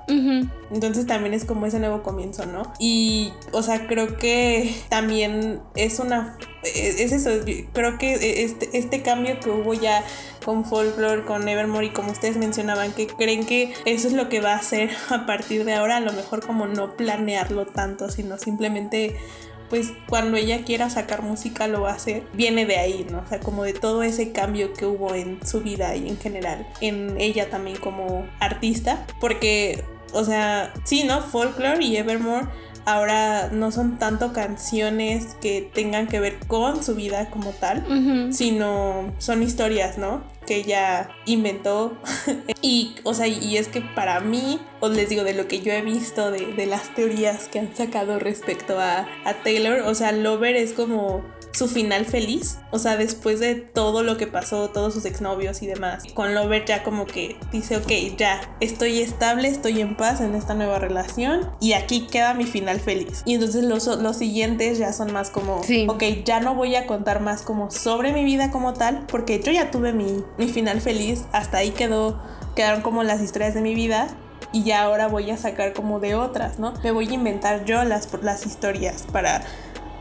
Entonces también es como ese nuevo comienzo, ¿no? Y, o sea, creo que también es una... Es eso, creo que este, este cambio que hubo ya con Folklore, con Evermore y como ustedes mencionaban, que creen que eso es lo que va a hacer a partir de ahora, a lo mejor como no planearlo tanto, sino simplemente pues cuando ella quiera sacar música lo va a hacer, viene de ahí, ¿no? O sea, como de todo ese cambio que hubo en su vida y en general, en ella también como artista, porque, o sea, sí, ¿no? Folklore y Evermore ahora no son tanto canciones que tengan que ver con su vida como tal, sino son historias, ¿no? Que ella inventó. [laughs] y, o sea, y es que para mí, os les digo, de lo que yo he visto, de, de las teorías que han sacado respecto a, a Taylor, o sea, Lover es como su final feliz. O sea, después de todo lo que pasó, todos sus exnovios y demás. Con Lover ya como que dice, ok, ya estoy estable, estoy en paz en esta nueva relación y aquí queda mi final feliz. Y entonces los, los siguientes ya son más como, ok, ya no voy a contar más como sobre mi vida como tal, porque yo ya tuve mi, mi final feliz, hasta ahí quedó, quedaron como las historias de mi vida y ya ahora voy a sacar como de otras, ¿no? Me voy a inventar yo las, las historias para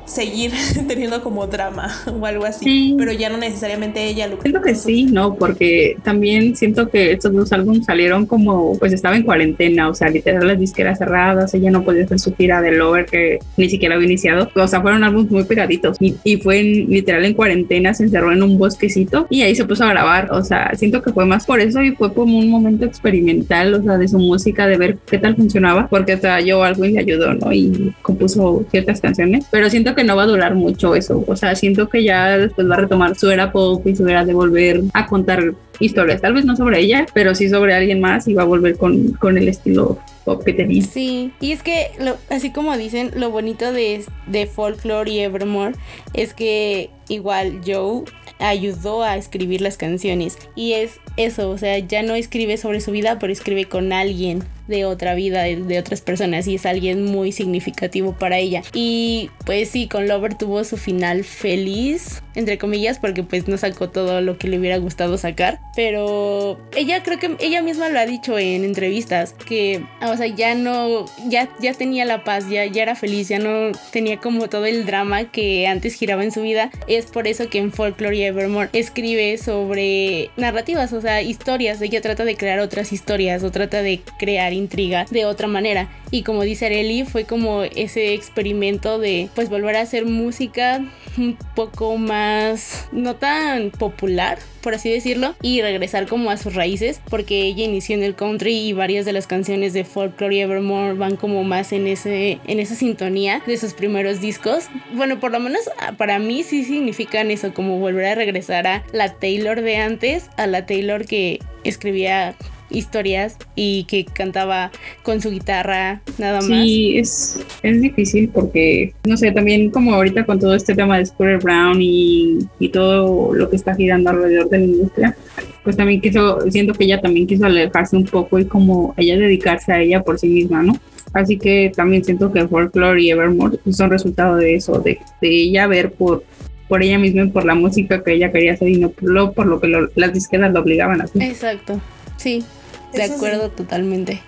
seguir [laughs] teniendo como drama o algo así, pero ya no necesariamente ella lo Siento que sí, no, porque también siento que estos dos álbumes salieron como, pues estaba en cuarentena, o sea, literal las disqueras cerradas, ella no podía hacer su gira de Lover que ni siquiera había iniciado, o sea, fueron álbumes muy pegaditos y, y fue literal en cuarentena, se encerró en un bosquecito y ahí se puso a grabar, o sea, siento que fue más por eso y fue como un momento experimental, o sea, de su música, de ver qué tal funcionaba, porque hasta yo algo le ayudó, ¿no? Y compuso ciertas canciones, pero siento que no va a durar mucho eso. O sea, siento que ya después va a retomar su era pop y su era de volver a contar historias. Tal vez no sobre ella, pero sí sobre alguien más y va a volver con, con el estilo pop que tenía. Sí, y es que así como dicen, lo bonito de, de Folklore y Evermore es que igual Joe ayudó a escribir las canciones y es eso, o sea, ya no escribe sobre su vida, pero escribe con alguien de otra vida, de, otras personas y es alguien muy significativo para ella. Y pues sí, con Lover tuvo su final feliz, entre comillas, porque pues no sacó todo lo que le hubiera gustado sacar, pero ella creo que ella misma lo ha dicho en entrevistas, que, o sea, ya no, ya, ya tenía la paz, ya, ya era feliz, ya no tenía como todo el drama que antes giraba en su vida. Es por eso que en Folklore y Evermore escribe sobre narrativas, o sea, historias, ella trata de crear otras historias o trata de crear intriga de otra manera. Y como dice Areli, fue como ese experimento de pues volver a hacer música un poco más no tan popular por así decirlo, y regresar como a sus raíces, porque ella inició en el country y varias de las canciones de Folklore y Evermore van como más en, ese, en esa sintonía de sus primeros discos. Bueno, por lo menos ah, para mí sí significan eso, como volver a regresar a la Taylor de antes, a la Taylor que escribía historias y que cantaba con su guitarra nada más. Sí, es, es difícil porque, no sé, también como ahorita con todo este tema de Scooter Brown y, y todo lo que está girando alrededor de la industria, pues también quiso, siento que ella también quiso alejarse un poco y como ella dedicarse a ella por sí misma, ¿no? Así que también siento que Folklore y Evermore son resultado de eso, de, de ella ver por, por ella misma y por la música que ella quería hacer y no por por lo que las disqueras lo obligaban a hacer. Exacto, sí. De acuerdo totalmente.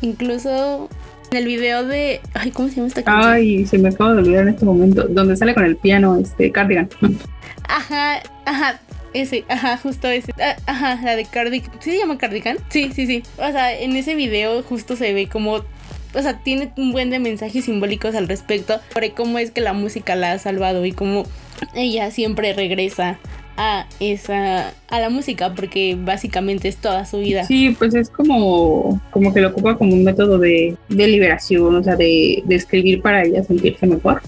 Incluso en el video de. Ay, ¿cómo se llama esta canción? Ay, se me acaba de olvidar en este momento. Donde sale con el piano, este, Cardigan. Ajá, ajá. Ese, ajá, justo ese. Ah, ajá, la de Cardigan. ¿Sí se llama Cardigan? Sí, sí, sí. O sea, en ese video justo se ve como o sea, tiene un buen de mensajes simbólicos al respecto sobre cómo es que la música la ha salvado y cómo ella siempre regresa a esa a la música porque básicamente es toda su vida. Sí, pues es como como que lo ocupa como un método de, de liberación, o sea, de, de, escribir para ella sentirse mejor.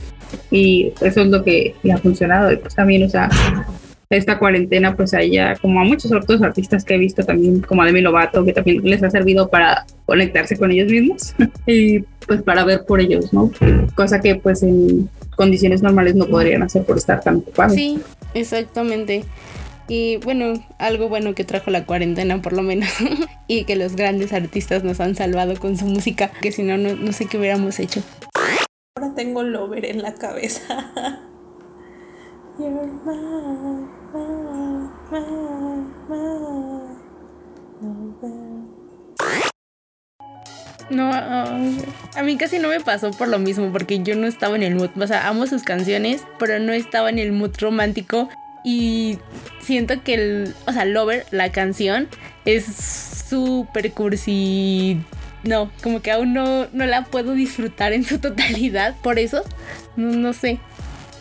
Y eso es lo que le ha funcionado. Y pues también, o sea, esta cuarentena, pues a ella, como a muchos otros artistas que he visto también, como a Demi Lovato, que también les ha servido para conectarse con ellos mismos [laughs] y pues para ver por ellos, ¿no? Cosa que pues en condiciones normales no podrían hacer por estar tan ocupados. Sí, exactamente. Y bueno, algo bueno que trajo la cuarentena por lo menos. [laughs] y que los grandes artistas nos han salvado con su música, que si no, no sé qué hubiéramos hecho. Ahora tengo Lover en la cabeza. No, a mí casi no me pasó por lo mismo, porque yo no estaba en el mood. O sea, amo sus canciones, pero no estaba en el mood romántico. Y siento que el, o sea, Lover, la canción, es súper cursi no, como que aún no, no la puedo disfrutar en su totalidad. Por eso, no, no sé.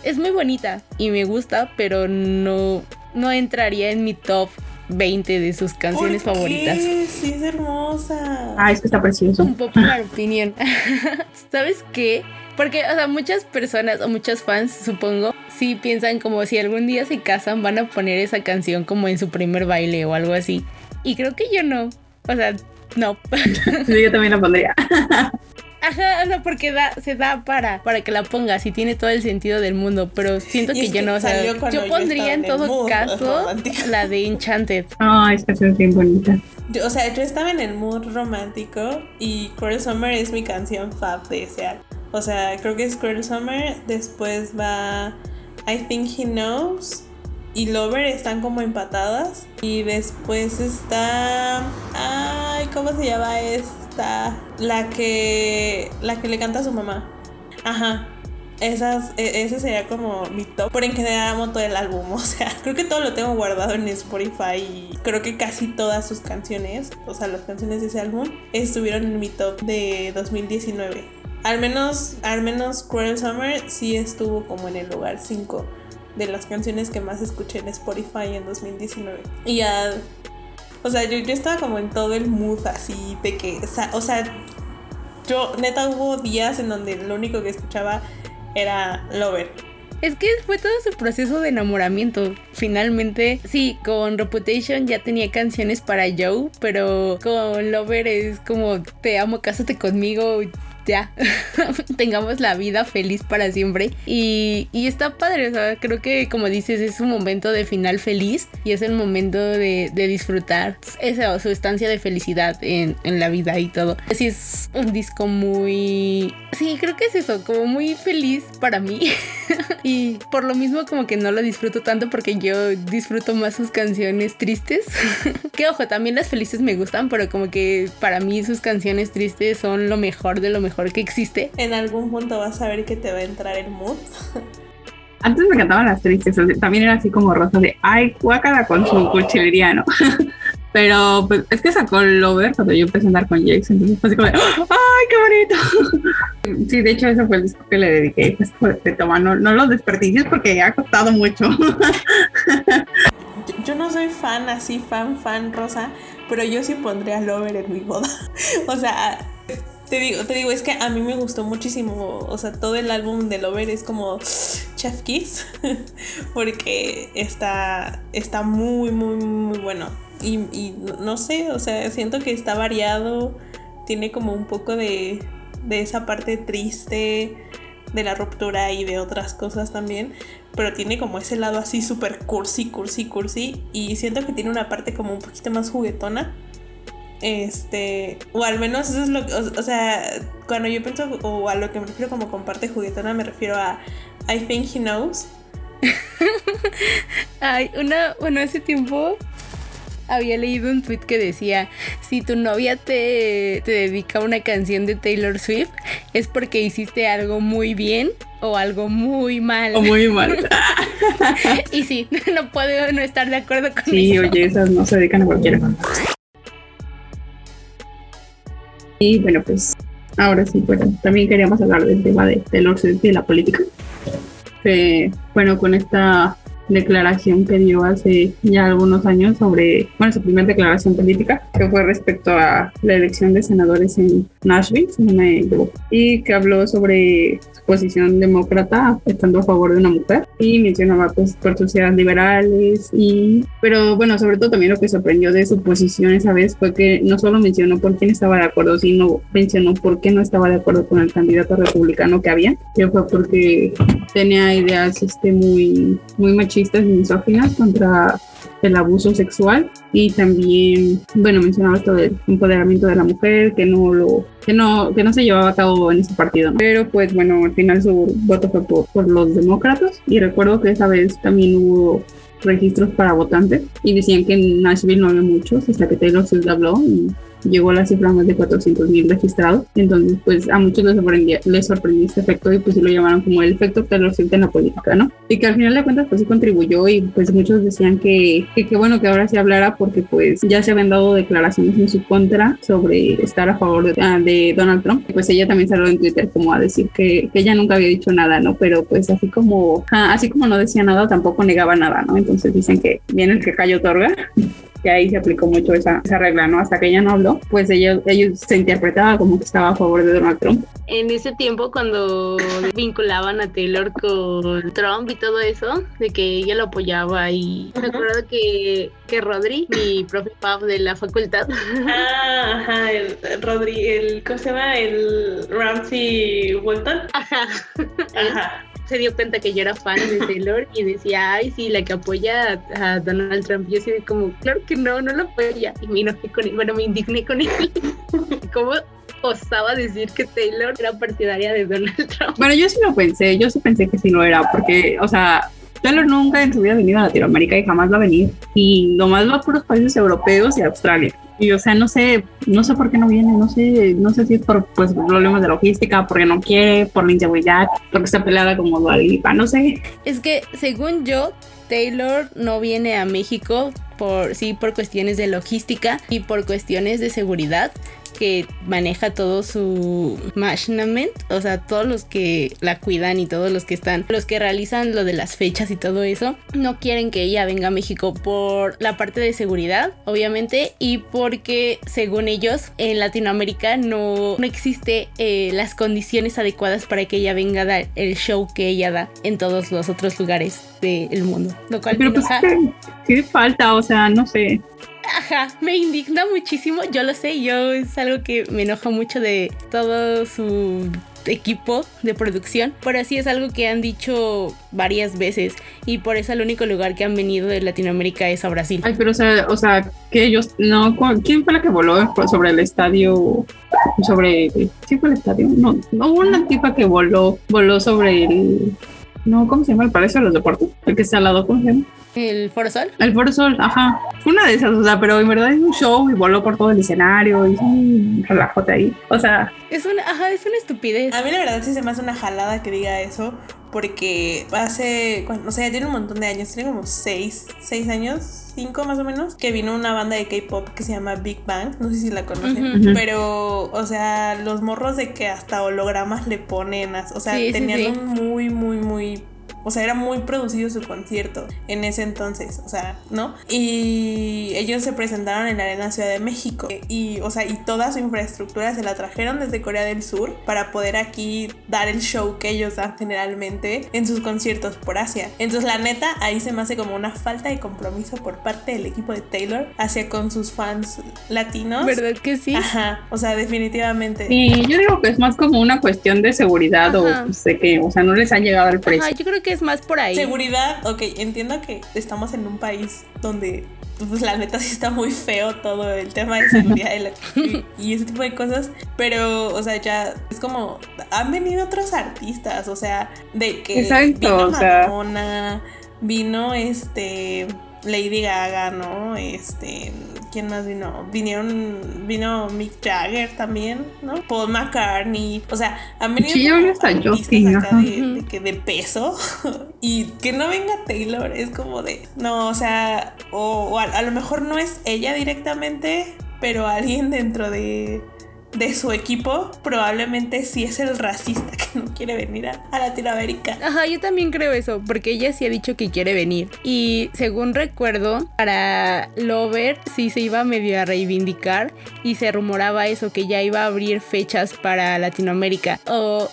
Es muy bonita y me gusta, pero no, no entraría en mi top 20 de sus canciones ¿Por qué? favoritas. Sí, es hermosa. Ah, es que está precioso. Un popular opinión. [laughs] ¿Sabes qué? Porque, o sea, muchas personas o muchos fans, supongo, sí piensan como si algún día se casan, van a poner esa canción como en su primer baile o algo así. Y creo que yo no. O sea, no. [laughs] Yo también la pondría. [laughs] Ajá, o sea, porque da, se da para, para que la pongas y tiene todo el sentido del mundo, pero siento que yo que no, o sea, yo yo pondría en todo mood caso [laughs] romántico. la de Enchanted. Ah, esta canción es bien bonita. Yo- o sea, yo estaba en el mood romántico y Cruel Summer es mi canción fab de ese álbum. O sea, creo que es Cruel Summer, después va I Think He Knows y Lover están como empatadas. Y después está... Ay, ¿cómo se llama esta? La que... La que le canta a su mamá. Ajá. Esas, e- ese sería como mi top. Pero en general amo todo el álbum. [laughs] O sea, creo que todo lo tengo guardado en Spotify. Y creo que casi todas sus canciones, o sea, las canciones de ese álbum, estuvieron en mi top de 2019. Al menos, al menos Cruel Summer sí estuvo como en el lugar 5 de las canciones que más escuché en Spotify en 2019. Y ya. O sea, yo, yo estaba como en todo el mood así de que. O sea, yo neta hubo días en donde lo único que escuchaba era Lover. Es que fue todo su proceso de enamoramiento. Finalmente, sí, con Reputation ya tenía canciones para Joe, pero con Lover es como te amo, cásate conmigo, ya. [laughs] Tengamos la vida feliz para siempre. Y, y está padre, o sea, creo que como dices, es un momento de final feliz y es el momento de, de disfrutar esa su estancia de felicidad en, en la vida y todo. Así es un disco muy... Sí, creo que es eso, como muy feliz para mí. [laughs] y por lo mismo como que no lo disfruto tanto porque yo disfruto más sus canciones tristes. [laughs] que ojo, también las felices me gustan, pero como que para mí sus canciones tristes son lo mejor de lo mejor que existe. En algún punto vas a ver que te va a entrar el mood. [laughs] Antes me encantaban las tristes, también era así como rosa de, ay, guácala con su cuchillería, ¿no? [laughs] Pero pues, es que sacó Lover cuando yo empecé a andar con Jax, entonces fue así como, de, [gasps] ¡ay, qué bonito! [laughs] Sí, de hecho, ese fue el disco que le dediqué. Pues, pues, de toma, no, no lo desperdicies porque ha costado mucho. Yo, yo no soy fan así, fan, fan rosa, pero yo sí pondría Lover en mi boda. o sea, te digo, te digo, es que a mí me gustó muchísimo. O sea, todo el álbum de Lover es como Chef Kiss. [laughs] porque está, está muy, muy, muy bueno. Y, y no sé, o sea, siento que está variado. Tiene como un poco de, de esa parte triste de la ruptura y de otras cosas también, pero tiene como ese lado así súper cursi, cursi, cursi, y siento que tiene una parte como un poquito más juguetona. Este, o al menos eso es lo que, o, o sea, cuando yo pienso, o a lo que me refiero como con parte juguetona, me refiero a I Think He Knows. [laughs] Ay, una, bueno, hace tiempo había leído un tweet que decía, si tu novia te, te dedica una canción de Taylor Swift, es porque hiciste algo muy bien o algo muy mal. o muy mal. [laughs] y sí, [laughs] no puedo no estar de acuerdo con Sí, eso. oye, esas no se dedican a cualquiera. Y bueno, pues ahora sí, bueno, también queríamos hablar del tema de y de la política. Que, bueno, con esta declaración que dio hace ya algunos años sobre, bueno, su primera declaración política, que fue respecto a la elección de senadores en Nashville, si no me equivoco, y que habló sobre su posición demócrata, estando a favor de una mujer, y mencionaba pues por ideas liberales, y, pero bueno, sobre todo también lo que sorprendió de su posición esa vez fue que no solo mencionó por quién estaba de acuerdo, sino mencionó por qué no estaba de acuerdo con el candidato republicano que había, que fue porque tenía ideas este, muy, muy machistas y misóginas contra el abuso sexual y también bueno mencionaba esto del empoderamiento de la mujer que no lo que no que no se llevaba a cabo en ese partido ¿no? pero pues bueno al final su voto fue por, los demócratas y recuerdo que esa vez también hubo registros para votantes y decían que Nashville no había muchos hasta que Taylor Swift habló y llegó a la cifra más de 400 mil registrados. Entonces, pues a muchos les sorprendió, les sorprendió este efecto y pues lo llamaron como el efecto Taylor Swift en la política, ¿no? Y que al final de cuentas pues sí contribuyó y pues muchos decían que qué bueno que ahora se hablara porque pues ya se habían dado declaraciones en su contra sobre estar a favor de, ah, de Donald Trump. Pues ella también salió en Twitter como a decir que, que ella nunca había dicho nada, ¿no? Pero pues así como, ah, así como no decía nada, tampoco negaba nada, ¿no? Entonces dicen que viene el que cayó otorga [laughs] que ahí se aplicó mucho esa, esa regla, ¿no? Hasta que ella no habló, pues ellos, ellos se interpretaba como que estaba a favor de Donald Trump. En ese tiempo, cuando vinculaban a Taylor con Trump y todo eso, de que ella lo apoyaba y me acuerdo que, que Rodri, mi profe Pab de la facultad. [laughs] Ah, ajá, el, Rodri, el, ¿cómo se llama? El Ramsey Walton. Ajá. Ajá se dio cuenta que yo era fan de Taylor y decía, ay, sí, la que apoya a, Donald Trump. Yo así como, claro que no, no lo apoya. Y me enojé con él, bueno, me indigné con él. [laughs] ¿Cómo osaba decir que Taylor era partidaria de Donald Trump? Bueno, yo sí lo pensé, yo sí pensé que sí lo era, porque, o sea, Taylor nunca en su vida ha venido a Latinoamérica y jamás va a venir. Y nomás va a puros países europeos y Australia. Y o sea, no sé, no sé por qué no viene, no sé, no sé si es por pues problemas de logística, porque no quiere, por la inseguridad, porque está peleada como Dualipa, no sé. Es que según yo, Taylor no viene a México por sí por cuestiones de logística y por cuestiones de seguridad, que maneja todo su management, o sea, todos los que la cuidan y todos los que están, los que realizan lo de las fechas y todo eso, no quieren que ella venga a México por la parte de seguridad, obviamente, y porque según ellos en Latinoamérica no, no existe eh, las condiciones adecuadas para que ella venga a dar el show que ella da en todos los otros lugares del mundo, lo cual Pero pues ¿qué falta? O sea, no sé ajá, me indigna muchísimo, yo lo sé, yo es algo que me enoja mucho de todo su equipo de producción, pero sí es algo que han dicho varias veces y por eso el único lugar que han venido de Latinoamérica es a Brasil. Ay, pero o sea, o sea, que ellos no, ¿quién fue la que voló sobre el estadio? Sobre, ¿quién fue el estadio? No, no una tipa que voló, voló sobre el, no, ¿cómo se llama el Palacio los Deportes? El que está al lado, ¿cómo se llama? ¿El Foro Sol? El Foro Sol, ajá. Fue una de esas, o sea, pero en verdad es un show y voló por todo el escenario y un relajote ahí. O sea. Es una, ajá, es una estupidez. A mí la verdad sí se me hace una jalada que diga eso, porque hace, o sea, tiene un montón de años, tiene como seis, seis años, cinco más o menos, que vino una banda de K-pop que se llama Big Bang, no sé si la conocen, pero, o sea, los morros de que hasta hologramas le ponen, o sea, tenían un muy, muy, muy o sea, era muy producido su concierto en ese entonces, o sea, ¿no? Y ellos se presentaron en la Arena Ciudad de México. Y, o sea, y toda su infraestructura se la trajeron desde Corea del Sur para poder aquí dar el show que ellos dan generalmente en sus conciertos por Asia. Entonces, la neta, ahí se me hace como una falta de compromiso por parte del equipo de Taylor hacia con sus fans latinos. ¿Verdad que sí? Ajá, o sea, definitivamente. Sí, yo digo que es más como una cuestión de seguridad o no sé qué, o sea, no les ha llegado el precio. yo creo que es más por ahí. Seguridad, ok, entiendo que estamos en un país donde pues la neta sí está muy feo todo el tema de seguridad [laughs] y, ese tipo de cosas, pero o sea, ya es como han venido otros artistas, o sea, de que Exacto, vino vino este Lady Gaga, ¿no? Este, ¿quién más vino? Vinieron, vino Mick Jagger también, ¿no? Paul McCartney, o sea, han venido sí, acá de, de, de, peso [laughs] y que no venga Taylor es como de, no, o sea, o, a lo mejor no es ella directamente, pero alguien dentro de de su equipo probablemente sí es el racista [laughs] que no quiere venir a, Latinoamérica. Ajá, yo también creo eso, porque ella sí ha dicho que quiere venir. Y según recuerdo, para Lover sí se iba medio a reivindicar y se rumoraba eso, que ya iba a abrir fechas para Latinoamérica. O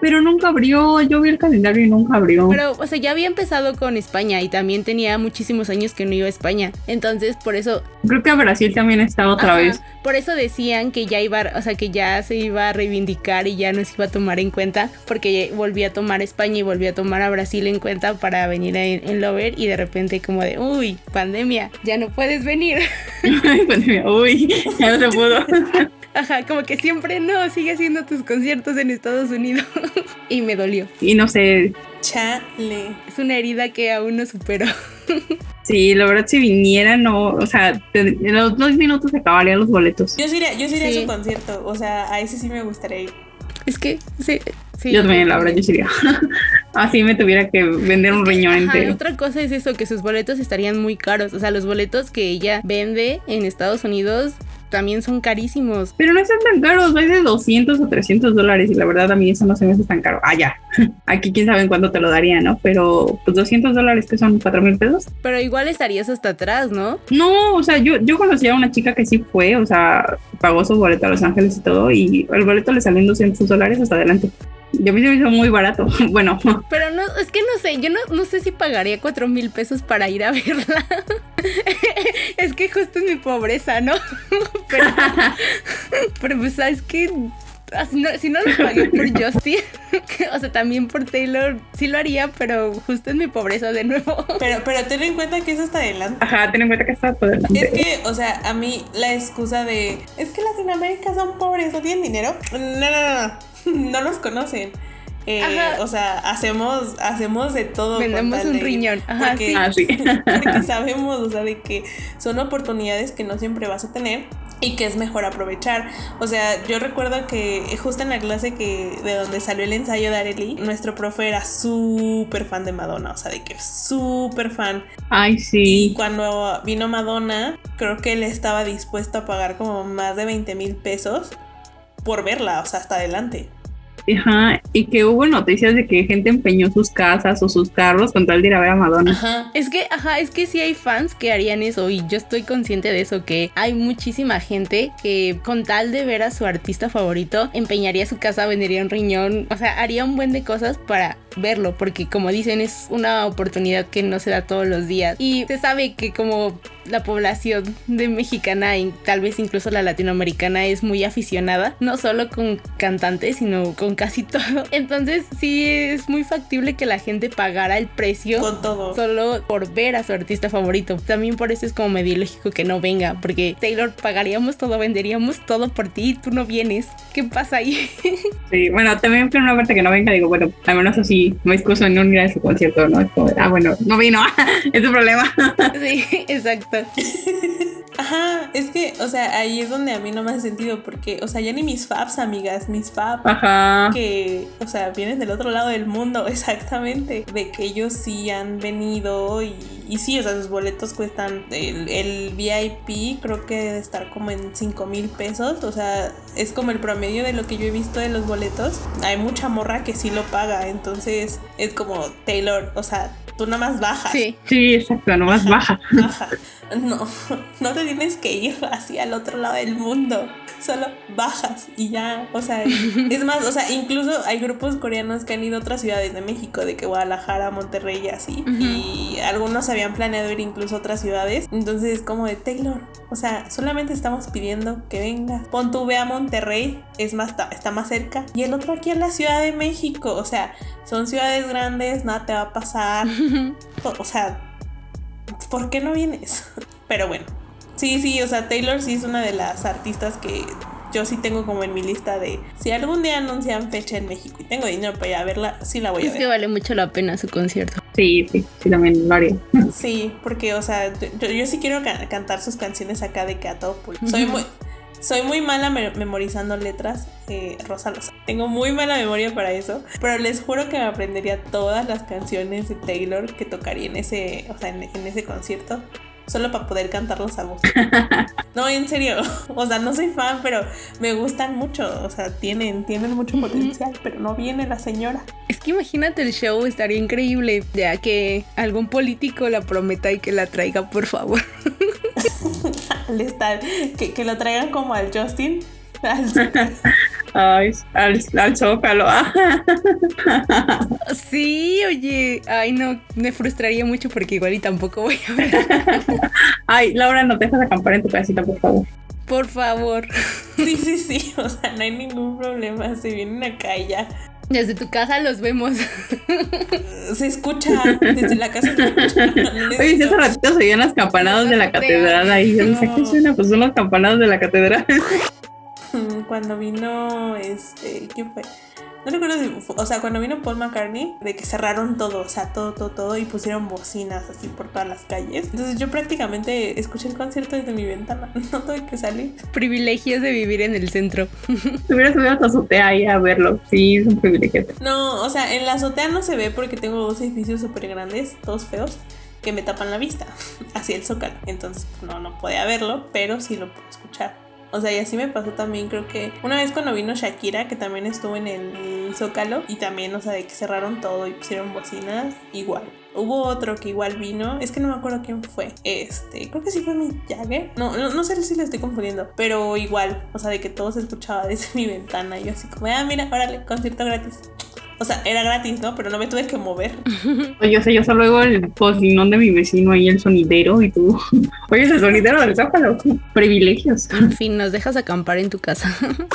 Pero nunca abrió, yo vi el calendario y nunca abrió. Pero, o sea, ya había empezado con España y también tenía muchísimos años que no iba a España. Entonces, por eso... Creo que a Brasil también está otra vez. Por eso decían que ya iba, o sea, que ya se iba a reivindicar y ya no se iba a tomar en cuenta, porque volvía a tomar España y volvía a tomar a Brasil en cuenta para venir en, Lover y de repente como de, uy, pandemia, ya no puedes venir. [laughs] pandemia, uy, ya no se pudo. [laughs] Ajá, como que siempre no, sigue haciendo tus conciertos en Estados Unidos. [laughs] y me dolió. Y no sé. Chale. Es una herida que aún no supero. Sí, la verdad, si viniera, no, o sea, en los dos minutos se acabarían los boletos. Yo sí iría, yo sí iría a su concierto, o sea, a ese sí me gustaría ir. Es que, sí, sí. Yo también, la verdad, yo sí iría. [laughs] Así me tuviera que vender un riñón entero. Otra cosa es eso, que sus boletos estarían muy caros. O sea, los boletos que ella vende en Estados Unidos también son carísimos. Pero no están tan caros, hay de 200 o 300 dólares y la verdad a mí eso no se me hace tan caro. Ah, ya, [laughs] aquí quién sabe en cuánto te lo daría, ¿no? Pero pues 200 dólares que son 4 mil pesos. Pero igual estarías hasta atrás, ¿no? No, o sea, yo, yo conocí a una chica que sí fue, o sea, pagó su boleto a Los Ángeles y todo y el boleto le salió en 200 dólares hasta adelante. Yo me hizo muy barato. [laughs] Bueno. Pero no, es que no sé, yo no, no sé si pagaría cuatro mil pesos para ir a verla. [laughs] es que justo es mi pobreza, ¿no? [laughs] pero, pero pues sabes que si no, lo pagué por Justin, o sea, también por Taylor, sí lo haría, pero justo en mi pobreza de nuevo. Pero, pero ten en cuenta que eso está adelante. Ajá, ten en cuenta que está adelante. Es que, o sea, a mí la excusa de es que Latinoamérica son pobres, no tienen dinero. No, no, no, [laughs] no los conocen. Eh, o sea, hacemos, hacemos de todo. Vendemos un riñón. Ajá, porque, ah, sí. [laughs] porque sabemos, o sea, de que son oportunidades que no siempre vas a tener y que es mejor aprovechar. O sea, yo recuerdo que justo en la clase que de donde salió el ensayo de Arely, nuestro profe era súper fan de Madonna, o sea, de que súper fan. Ay, sí. Y cuando vino Madonna, creo que él estaba dispuesto a pagar como más de 20 mil pesos por verla, o sea, hasta adelante. Ajá, y que hubo noticias de que gente empeñó sus casas o sus carros con tal de ir a ver a Madonna. Ajá. Es que, ajá, es que sí hay fans que harían eso y yo estoy consciente de eso, que hay muchísima gente que con tal de ver a su artista favorito empeñaría su casa, vendería un riñón, o sea, haría un buen de cosas para verlo, porque como dicen es una oportunidad que no se da todos los días y se sabe que como la población de mexicana y tal vez incluso la latinoamericana es muy aficionada, no solo con cantantes, sino con casi [laughs] todo. Entonces sí es muy factible que la gente pagara el precio con todo. solo por ver a su artista favorito. También por eso es como medio lógico que no venga, porque Taylor pagaríamos todo, venderíamos todo por ti y tú no vienes. ¿Qué pasa ahí? [laughs] Sí, bueno, también por una parte que no venga, digo, bueno, al menos así me excuso en no ir a su concierto, ¿no? Es como, ah, bueno, no vino, [laughs] es tu problema. Sí, [laughs] exacto. [laughs] Ajá, es que, o sea, ahí es donde a mí no me hace sentido porque, o sea, ya ni mis faps, amigas, mis faps, Ajá. que, o sea, vienen del otro lado del mundo, [laughs] exactamente, de que ellos sí han venido y, y sí, o sea, sus boletos cuestan, el, el VIP creo que debe estar como en 5 mil pesos, o sea, es como el promedio de lo que yo he visto de los boletos. Hay mucha morra que sí lo paga, entonces es como Taylor, o sea, tú nada más bajas. Sí, sí, exacto, nomás baja. Baja. No, no te tienes que ir hacia el otro lado del mundo. Solo bajas y ya. O sea, [laughs] es más, o sea, incluso hay grupos coreanos que han ido a otras ciudades de México, de que Guadalajara, Monterrey y así. Y algunos habían planeado ir incluso a otras ciudades. Entonces es como de Taylor. O sea, solamente estamos pidiendo que vengas. Pon ve a Monterrey, es más, está más cerca. Y el otro aquí en la Ciudad de México. O sea, son ciudades grandes, nada te va a pasar. [laughs] o sea, ¿por qué no vienes? [laughs] Pero bueno, sí, sí, o sea, Taylor sí es una de las artistas que yo sí tengo como en mi lista de si algún día anuncian fecha en México y tengo dinero para ir a verla, sí la voy a ver. Es que vale mucho la pena su concierto. Sí, sí, sí, también lo haría. [laughs] Sí, porque, o sea, yo, sí quiero cantar sus canciones acá de que a todo Soy muy... Soy muy mala memorizando letras, eh, Rosa lo Tengo muy mala memoria para eso, pero les juro que me aprendería todas las canciones de Taylor que tocaría en ese, o sea, en, ese concierto, solo para poder cantarlos a voz. [laughs] No, en serio, [laughs] o sea, no soy fan, pero me gustan mucho, o sea, tienen, tienen mucho potencial, pero no viene la señora. Es que imagínate el show, estaría increíble, ya que algún político la prometa y que la traiga, por favor. [laughs] que, que lo traigan como al Justin. Ay, al, al Zócalo. [laughs] sí, oye, ay no, me frustraría mucho porque igual y tampoco voy a ver. ay, Laura, no te dejas acampar en tu casita, por favor. Por favor. [laughs] Sí, sí, sí, o sea, no hay ningún problema, se vienen acá y ya. Desde tu casa los vemos. Se escucha, desde la casa se escucha. [laughs] Oye, si hace ratito se oían las campanadas de la catedral ahí. Yo no sé qué suena, pues son los campanados de la catedral. [laughs] Cuando vino, este, ¿quién fue? no recuerdo si, o sea, cuando vino Paul McCartney, de que cerraron todo, o sea, todo, todo, todo y pusieron bocinas así por todas las calles. Entonces yo prácticamente escuché el concierto desde mi ventana, [laughs] no tuve que salir. Privilegios de vivir en el centro. [laughs] Te hubieras subido a tu azotea ahí a verlo, sí, es un privilegio. No, o sea, en la azotea no se ve porque tengo dos edificios súper grandes, todos feos que me tapan la vista hacia el zócalo. Entonces no, no podía verlo, pero sí lo puedo escuchar. O sea, y así me pasó también, creo que una vez cuando vino Shakira, que también estuvo en el Zócalo, y también, o sea, de que cerraron todo y pusieron bocinas, igual. Hubo otro que igual vino, es que no me acuerdo quién fue. Este, creo que sí fue mi Jagger. No, no, no sé si le estoy confundiendo, pero igual, o sea, de que todo se escuchaba desde [laughs] mi ventana. Y yo así como, ah, mira, órale, concierto gratis. O sea, era gratis, ¿no? Pero no me tuve que mover. [laughs] Oye, sé, yo solo oigo el pocinón de mi vecino ahí, el sonidero, y tú. [laughs] Oye, el sonidero del zócalo. Privilegios. En fin, nos dejas acampar en tu casa. [laughs]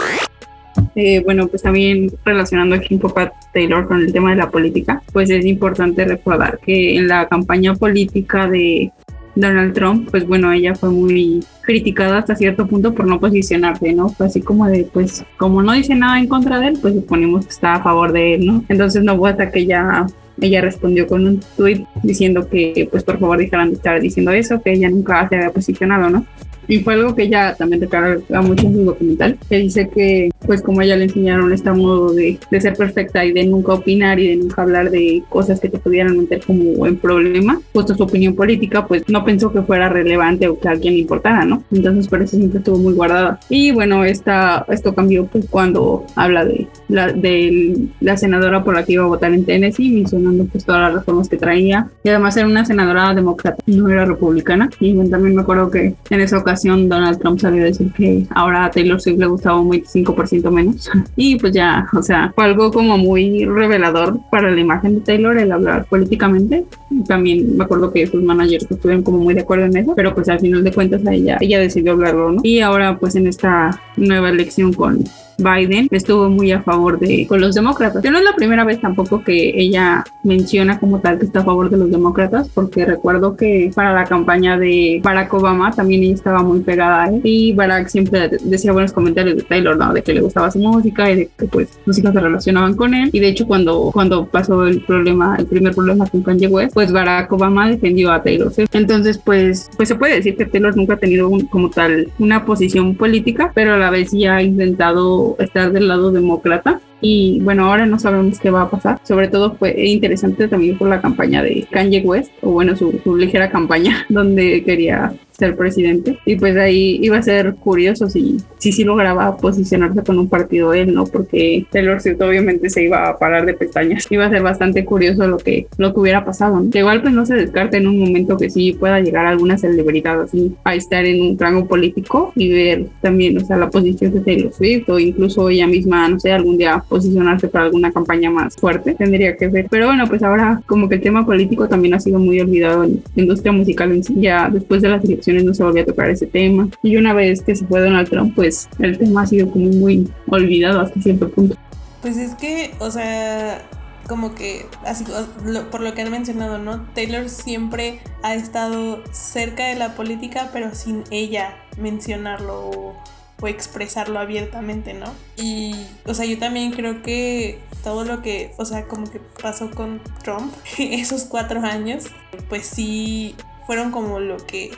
Eh, bueno, pues también relacionando aquí un poco a Taylor con el tema de la política, pues es importante recordar que en la campaña política de Donald Trump, pues bueno, ella fue muy criticada hasta cierto punto por no posicionarse, ¿no? Fue así como de, pues, como no dice nada en contra de él, pues suponemos que está a favor de él, ¿no? Entonces no fue hasta que ella, ella respondió con un tweet diciendo que, pues, por favor dejaran de estar diciendo eso, que ella nunca se había posicionado, ¿no? Y fue algo que ella también declara mucho en su documental, que dice que, pues como ella le enseñaron este modo de, de, ser perfecta y de nunca opinar y de nunca hablar de cosas que te pudieran meter como en problema, puesto su opinión política, pues no pensó que fuera relevante o que a alguien le importara, ¿no? Entonces por eso siempre estuvo muy guardada. Y bueno, esta, esto cambió pues cuando habla de la, de la senadora por la que iba a votar en Tennessee, mencionando pues todas las reformas que traía. Y además era una senadora demócrata, no era republicana. Y también me acuerdo que en esa ocasión Donald Trump salió a decir que ahora a Taylor Swift le gustaba un 25% menos. [laughs] Y pues ya, o sea, fue algo como muy revelador para la imagen de Taylor el hablar políticamente. También me acuerdo que sus managers estuvieron como muy de acuerdo en eso, pero pues al final de cuentas ella, ella decidió hablarlo, ¿no? Y ahora pues en esta nueva elección con Biden estuvo muy a favor de con los demócratas. Que no es la primera vez tampoco que ella menciona como tal que está a favor de los demócratas, porque recuerdo que para la campaña de Barack Obama también ella estaba muy pegada a él y Barack siempre decía buenos comentarios de Taylor, ¿no? De que le gustaba su música y de que pues sus hijas se relacionaban con él. Y de hecho cuando, cuando pasó el problema, el primer problema con Kanye West, pues Barack Obama defendió a Taylor. Entonces pues, pues se puede decir que Taylor nunca ha tenido como tal una posición política, pero a la vez sí ha intentado estar del lado demócrata. Y bueno, ahora no sabemos qué va a pasar. Sobre todo fue interesante también por la campaña de Kanye West, o bueno, su, su ligera campaña, [laughs] donde quería ser presidente. Y pues ahí iba a ser curioso si si sí lograba posicionarse con un partido él, ¿no? Porque Taylor Swift obviamente se iba a parar de pestañas. Iba a ser bastante curioso lo que, lo que hubiera pasado, ¿no? Que igual pues no se descarta en un momento que sí pueda llegar alguna celebridad así a estar en un rango político y ver también, o sea, la posición de Taylor Swift o incluso ella misma, no sé, algún día posicionarse para alguna campaña más fuerte. Tendría que ver. Pero bueno, pues ahora como que el tema político también ha sido muy olvidado en la industria musical en sí. Ya después de las no se volvió a tocar ese tema. Y una vez que se fue Donald Trump, pues el tema ha sido como muy olvidado hasta cierto punto. Pues es que, o sea, como que, así por lo que han mencionado, ¿no? Taylor siempre ha estado cerca de la política, pero sin ella mencionarlo o, o, expresarlo abiertamente, ¿no? Y, o sea, yo también creo que todo lo que, o sea, como que pasó con Trump [laughs] esos cuatro años, pues sí fueron como lo que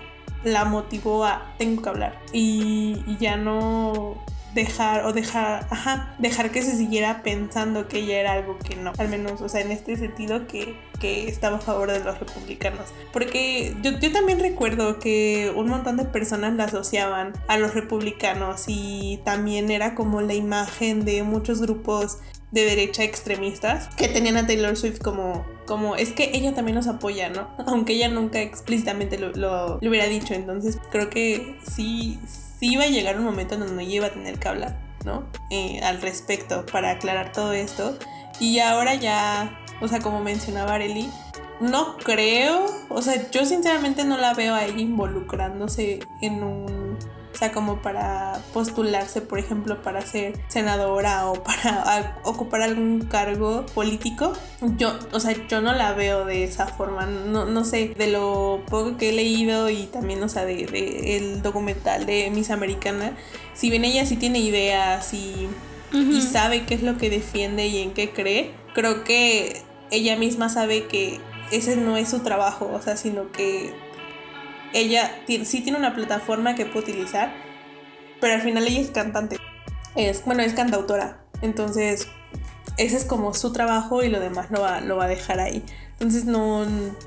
la motivó a tengo que hablar y, ya no dejar o dejar, ajá, dejar que se siguiera pensando que ella era algo que no, al menos, o sea, en este sentido que, que estaba a favor de los republicanos. Porque yo, yo también recuerdo que un montón de personas la asociaban a los republicanos y también era como la imagen de muchos grupos de derecha extremistas que tenían a Taylor Swift como, como es que ella también nos apoya, ¿no? [laughs] Aunque ella nunca explícitamente lo, lo, hubiera dicho, entonces creo que sí, sí iba a llegar un momento en donde ella iba a tener que hablar, ¿no? Eh, al respecto para aclarar todo esto. Y ahora ya, o sea, como mencionaba Arely, no creo, o sea, yo sinceramente no la veo a ella involucrándose en un o sea, como para postularse, por ejemplo, para ser senadora o para [laughs] ocupar algún cargo político. Yo, o sea, yo no la veo de esa forma. No, no sé, de lo poco que he leído y también, o sea, de, de el documental de Miss Americana, si bien ella sí tiene ideas y y sabe qué es lo que defiende y en qué cree, creo que ella misma sabe que ese no es su trabajo, o sea, sino que ella sí tiene una plataforma que puede utilizar, pero al final ella es cantante. Es, bueno, es cantautora. Entonces, ese es como su trabajo y lo demás lo va, lo va a dejar ahí. Entonces, no,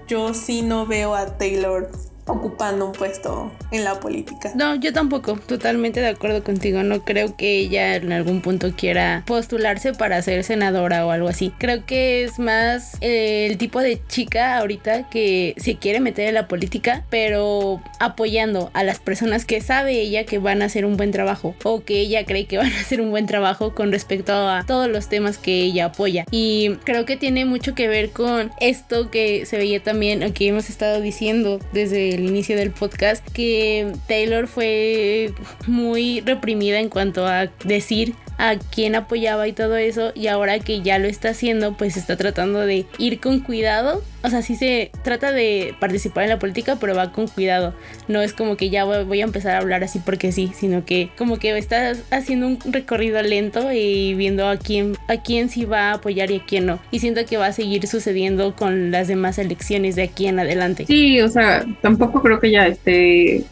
yo sí no veo a Taylor ocupando un puesto en la política. No, yo tampoco, totalmente de acuerdo contigo. No creo que ella en algún punto quiera postularse para ser senadora o algo así. Creo que es más eh, el tipo de chica ahorita que se quiere meter en la política, pero apoyando a las personas que sabe ella que van a hacer un buen trabajo o que ella cree que van a hacer un buen trabajo con respecto a todos los temas que ella apoya. Y creo que tiene mucho que ver con esto que se veía también, aquí hemos estado diciendo desde el inicio del podcast, que Taylor fue muy reprimida en cuanto a decir a quién apoyaba y todo eso y ahora que ya lo está haciendo pues está tratando de ir con cuidado. O sea sí se trata de participar en la política pero va con cuidado. No es como que ya voy a empezar a hablar así porque sí sino que como que está haciendo un recorrido lento y viendo a quién a quién sí va a apoyar y a quién no. Y siento que va a seguir sucediendo con las demás elecciones de aquí en adelante. Sí o sea tampoco creo que ya esté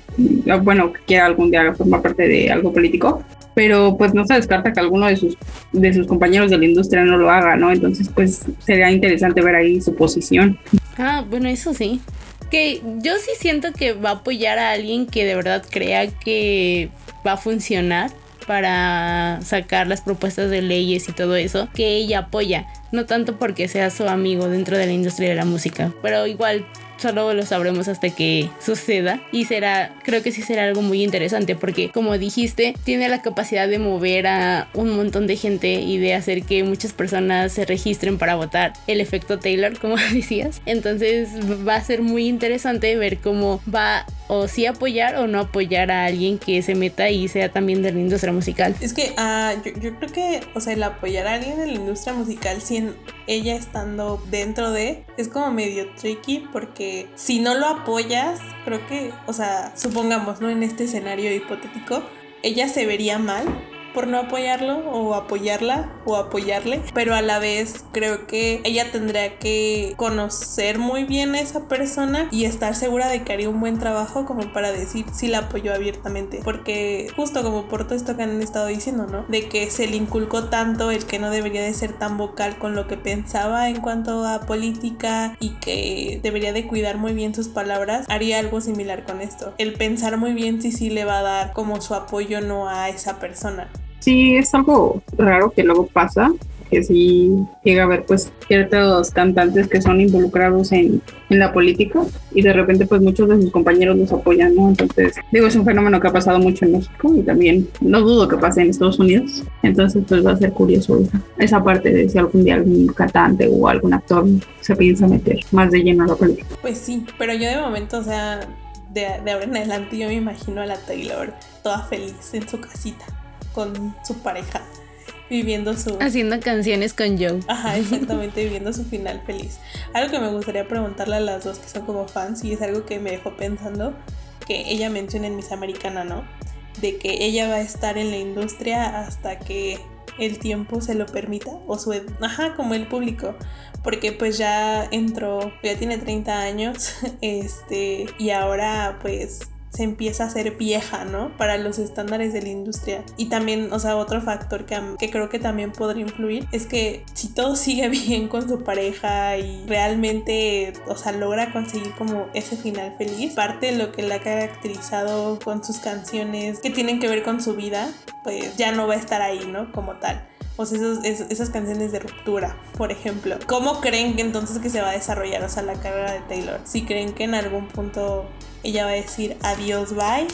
bueno que algún día formar parte de algo político pero pues no se descarta que alguno de sus, de sus compañeros de la industria no lo haga, ¿no? Entonces pues sería interesante ver ahí su posición. Ah, bueno, eso sí. Que yo sí siento que va a apoyar a alguien que de verdad crea que va a funcionar para sacar las propuestas de leyes y todo eso, que ella apoya, no tanto porque sea su amigo dentro de la industria de la música, pero igual solo lo sabremos hasta que suceda y será, creo que sí será algo muy interesante porque como dijiste, tiene la capacidad de mover a un montón de gente y de hacer que muchas personas se registren para votar el efecto Taylor, como [laughs] decías. Entonces va a ser muy interesante ver cómo va o sí apoyar o no apoyar a alguien que se meta y sea también de la industria musical. Es que uh, yo, creo que, o sea, el apoyar a alguien de la industria musical sin ella estando dentro de, es como medio tricky porque si no lo apoyas, creo que, o sea, supongamos, ¿no? En este escenario hipotético, ella se vería mal por no apoyarlo o apoyarla o apoyarle, pero a la vez creo que ella tendría que conocer muy bien a esa persona y estar segura de que haría un buen trabajo como para decir si la apoyó abiertamente, porque justo como por todo esto que han estado diciendo, ¿no? De que se le inculcó tanto el que no debería de ser tan vocal con lo que pensaba en cuanto a política y que debería de cuidar muy bien sus palabras, haría algo similar con esto. El pensar muy bien si sí le va a dar como su apoyo no a esa persona sí es algo raro que luego pasa, que sí llega a haber pues ciertos cantantes que son involucrados en, en, la política y de repente pues muchos de sus compañeros los apoyan, ¿no? Entonces digo, es un fenómeno que ha pasado mucho en México y también no dudo que pase en Estados Unidos. Entonces pues va a ser curioso esa, parte de si algún día algún cantante o algún actor se piensa meter más de lleno a la política. Pues sí, pero yo de momento, o sea, de, de ahora en adelante yo me imagino a la Taylor toda feliz en su casita con su pareja, viviendo su... Haciendo canciones con Joe. Ajá, [laughs] exactamente, viviendo su final feliz. Algo que me gustaría preguntarle a las dos que son como fans y es algo que me dejó pensando, que ella menciona en Miss Americana, ¿no? De que ella va a estar en la industria hasta que el tiempo se lo permita o su ajá como el público porque pues ya entró ya tiene 30 años [laughs] este y ahora pues se empieza a ser vieja, ¿no? Para los estándares de la industria. Y también, o sea, otro factor que, que creo que también podría influir es que si todo sigue [laughs] bien con su pareja y realmente, o sea, logra conseguir como ese final feliz, parte de lo que la ha caracterizado con sus canciones que tienen que ver con su vida, pues ya no va a estar ahí, ¿no? Como tal. O sea, esas canciones de ruptura, por ejemplo. ¿Cómo creen que entonces que se va a desarrollar, o sea, la carrera de Taylor? Si creen que en algún punto ella va a decir adiós, bye,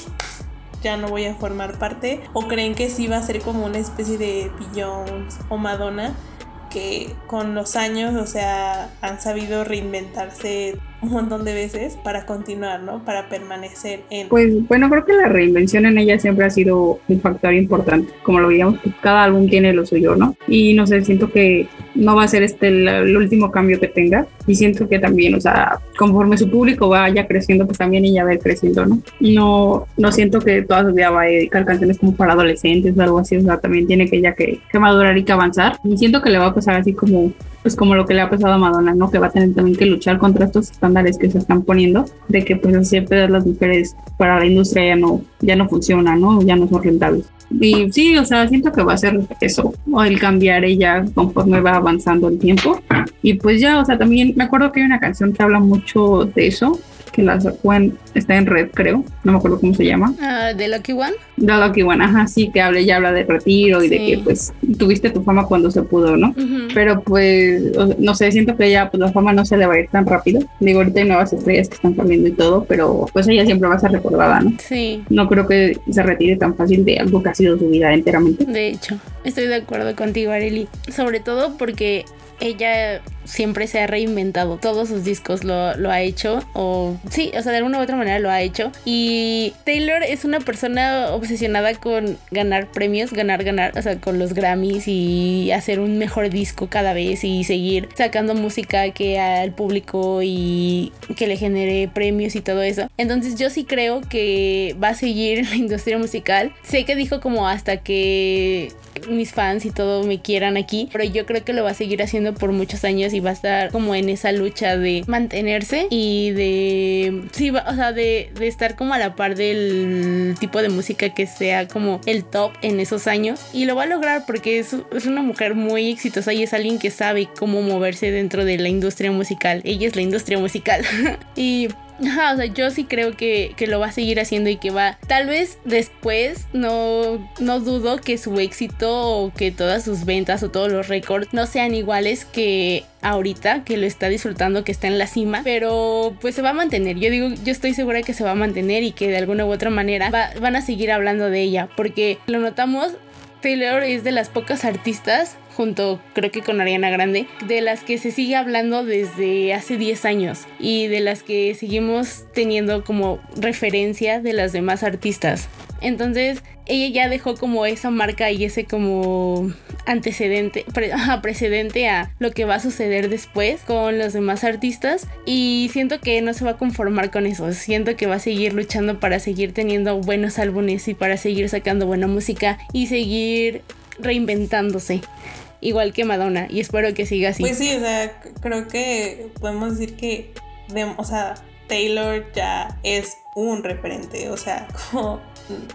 ya no voy a formar parte, o creen que sí va a ser como una especie de Beyoncé o Madonna que con los años, o sea, han sabido reinventarse un montón de veces para continuar, ¿no? Para permanecer en... Pues bueno, creo que la reinvención en ella siempre ha sido un factor importante. Como lo veíamos, cada álbum tiene lo suyo, ¿no? Y no sé, siento que no va a ser este el, último cambio que tenga. Y siento que también, o sea, conforme su público vaya creciendo, pues también ella va a ir creciendo, ¿no? No, no siento que toda su vida va a dedicar canciones como para adolescentes o algo así, o sea, también tiene que ella que, que madurar y que avanzar. Y siento que le va a pasar así como pues como lo que le ha pasado a Madonna, ¿no? Que va a tener también que luchar contra estos estándares que se están poniendo, de que pues siempre las mujeres para la industria ya no, ya no funcionan, ¿no? Ya no son rentables. Y sí, o sea, siento que va a ser eso, o el cambiar ella conforme va avanzando el tiempo. Y pues ya, o sea, también me acuerdo que hay una canción que habla mucho de eso, que la sacó en, está en red, creo, no me acuerdo cómo se llama. Uh, ¿The Lucky One? The Lucky One, ajá, sí, que habla, ya habla de retiro y de que pues tuviste tu fama cuando se pudo, ¿no? Pero pues, no sé, siento que ya pues la fama no se le va a ir tan rápido. Digo, ahorita hay nuevas estrellas que están saliendo y todo, pero pues ella siempre va a ser recordada, ¿no? Sí. No creo que se retire tan fácil de algo que ha sido su vida enteramente. De hecho, estoy de acuerdo contigo, Areli. Sobre todo porque ella siempre se ha reinventado. Todos sus discos lo, lo, ha hecho. O sí, o sea, de alguna u otra manera lo ha hecho. Y Taylor es una persona obsesionada con ganar premios, ganar, ganar, o sea, con los Grammys y hacer un mejor disco cada vez y seguir sacando música que al público y que le genere premios y todo eso. Entonces yo sí creo que va a seguir la industria musical. Sé que dijo como hasta que mis fans y todo me quieran aquí, pero yo creo que lo va a seguir haciendo por muchos años y va a estar como en esa lucha de mantenerse y de, sí, o sea, de, de estar como a la par del tipo de música que sea como el top en esos años. Y lo va a lograr porque es, es una mujer muy exitosa y es alguien que sabe cómo moverse dentro de la industria musical. Ella es la industria musical. [laughs] y Ajá, o sea, yo sí creo que, que, lo va a seguir haciendo y que va. Tal vez después no, no dudo que su éxito o que todas sus ventas o todos los récords no sean iguales que ahorita, que lo está disfrutando, que está en la cima, pero pues se va a mantener. Yo digo, yo estoy segura que se va a mantener y que de alguna u otra manera van a seguir hablando de ella, porque lo notamos. Taylor es de las pocas artistas junto creo que con Ariana Grande, de las que se sigue hablando desde hace 10 años y de las que seguimos teniendo como referencia de las demás artistas. Entonces ella ya dejó como esa marca y ese como antecedente, [laughs] precedente a lo que va a suceder después con los demás artistas. Y siento que no se va a conformar con eso, siento que va a seguir luchando para seguir teniendo buenos álbumes y para seguir sacando buena música y seguir reinventándose. Igual que Madonna, y espero que siga así. Pues sí, o sea, creo que podemos decir que, o sea, Taylor ya es un referente, o sea, [laughs] como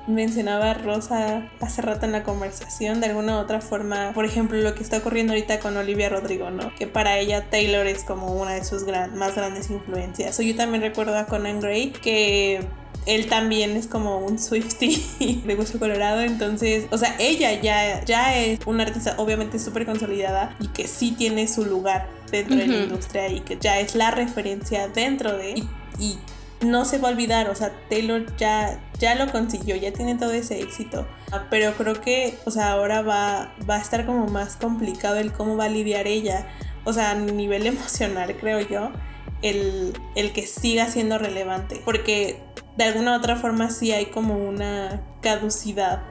mencionaba Rosa hace rato en la conversación, de alguna u otra forma, por ejemplo, lo que está ocurriendo ahorita con Olivia Rodrigo, ¿no? Que para ella Taylor es como una de sus gran, más grandes influencias. O yo también recuerdo a Conan Gray, que él también es como un Swifty [laughs] de Hueso Colorado, entonces, o sea, ella ya, ya es una artista obviamente súper consolidada y que sí tiene su lugar dentro de la industria y que ya es la referencia dentro de... Y, no se va a olvidar, o sea, Taylor ya, ya lo consiguió, ya tiene todo ese éxito. Pero creo que, o sea, ahora va, va a estar como más complicado el cómo va a lidiar ella. O sea, a nivel [laughs] emocional, creo yo, el, el que siga siendo relevante. Porque de alguna u otra forma sí hay como una caducidad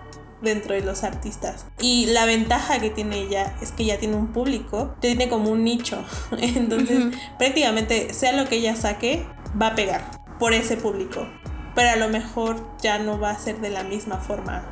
dentro de los artistas. Y la ventaja que tiene ella es que ya tiene un público, tiene como un nicho. [laughs] Entonces, prácticamente sea lo que ella saque, va a pegar por ese público. Pero a lo mejor ya no va a ser de la misma forma,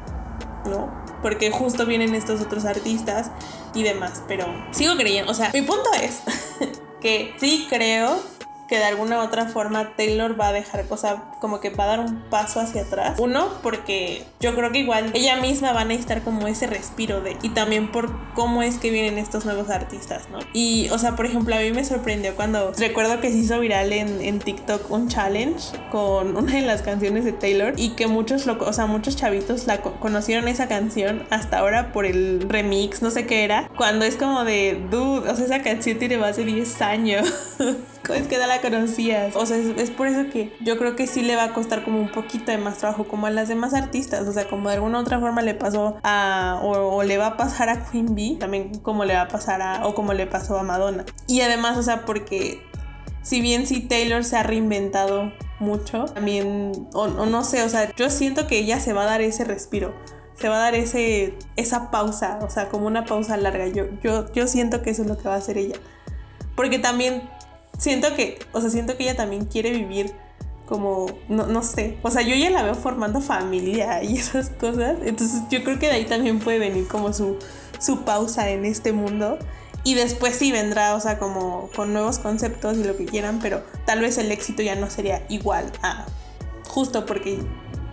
¿no? Porque justo vienen estos otros artistas y demás. Pero sigo creyendo, o sea, mi punto es [laughs] que sí creo que de alguna u otra forma Taylor va a dejar cosa como que va a dar un paso hacia atrás. Uno, porque yo creo que igual ella misma va a necesitar como ese respiro de y también por cómo es que vienen estos nuevos artistas, ¿no? Y, o sea, por ejemplo, a mí me sorprendió cuando recuerdo que se hizo viral en, en TikTok un challenge con una de las canciones de Taylor y que muchos, lo, o sea, muchos chavitos la conocieron esa canción hasta ahora por el remix, no sé qué era, cuando es como de, dude, o sea, esa canción tiene más de 10 años. [laughs] ¿Cómo es que da la conocías. O sea, es, por eso que yo creo que sí le va a costar como un poquito de más trabajo como a las demás artistas. O sea, como de alguna otra forma le pasó a, o, le va a pasar a Queen Bee, también como le va a pasar a, o como le pasó a Madonna. Y además, o sea, porque si bien sí Taylor se ha reinventado mucho, también, o, no sé, o sea, yo siento que ella se va a dar ese respiro, se va a dar ese, esa pausa, o sea, como una pausa larga. Yo, yo, yo siento que eso es lo que va a hacer ella. Porque también siento que, o sea, siento que ella también quiere vivir como, no, no sé, o sea, yo ya la veo formando familia y [laughs] esas cosas, entonces yo creo que de ahí también puede venir como su, su pausa en este mundo y después sí vendrá, o sea, como con nuevos conceptos y lo que quieran, pero tal vez el éxito ya no sería igual a justo porque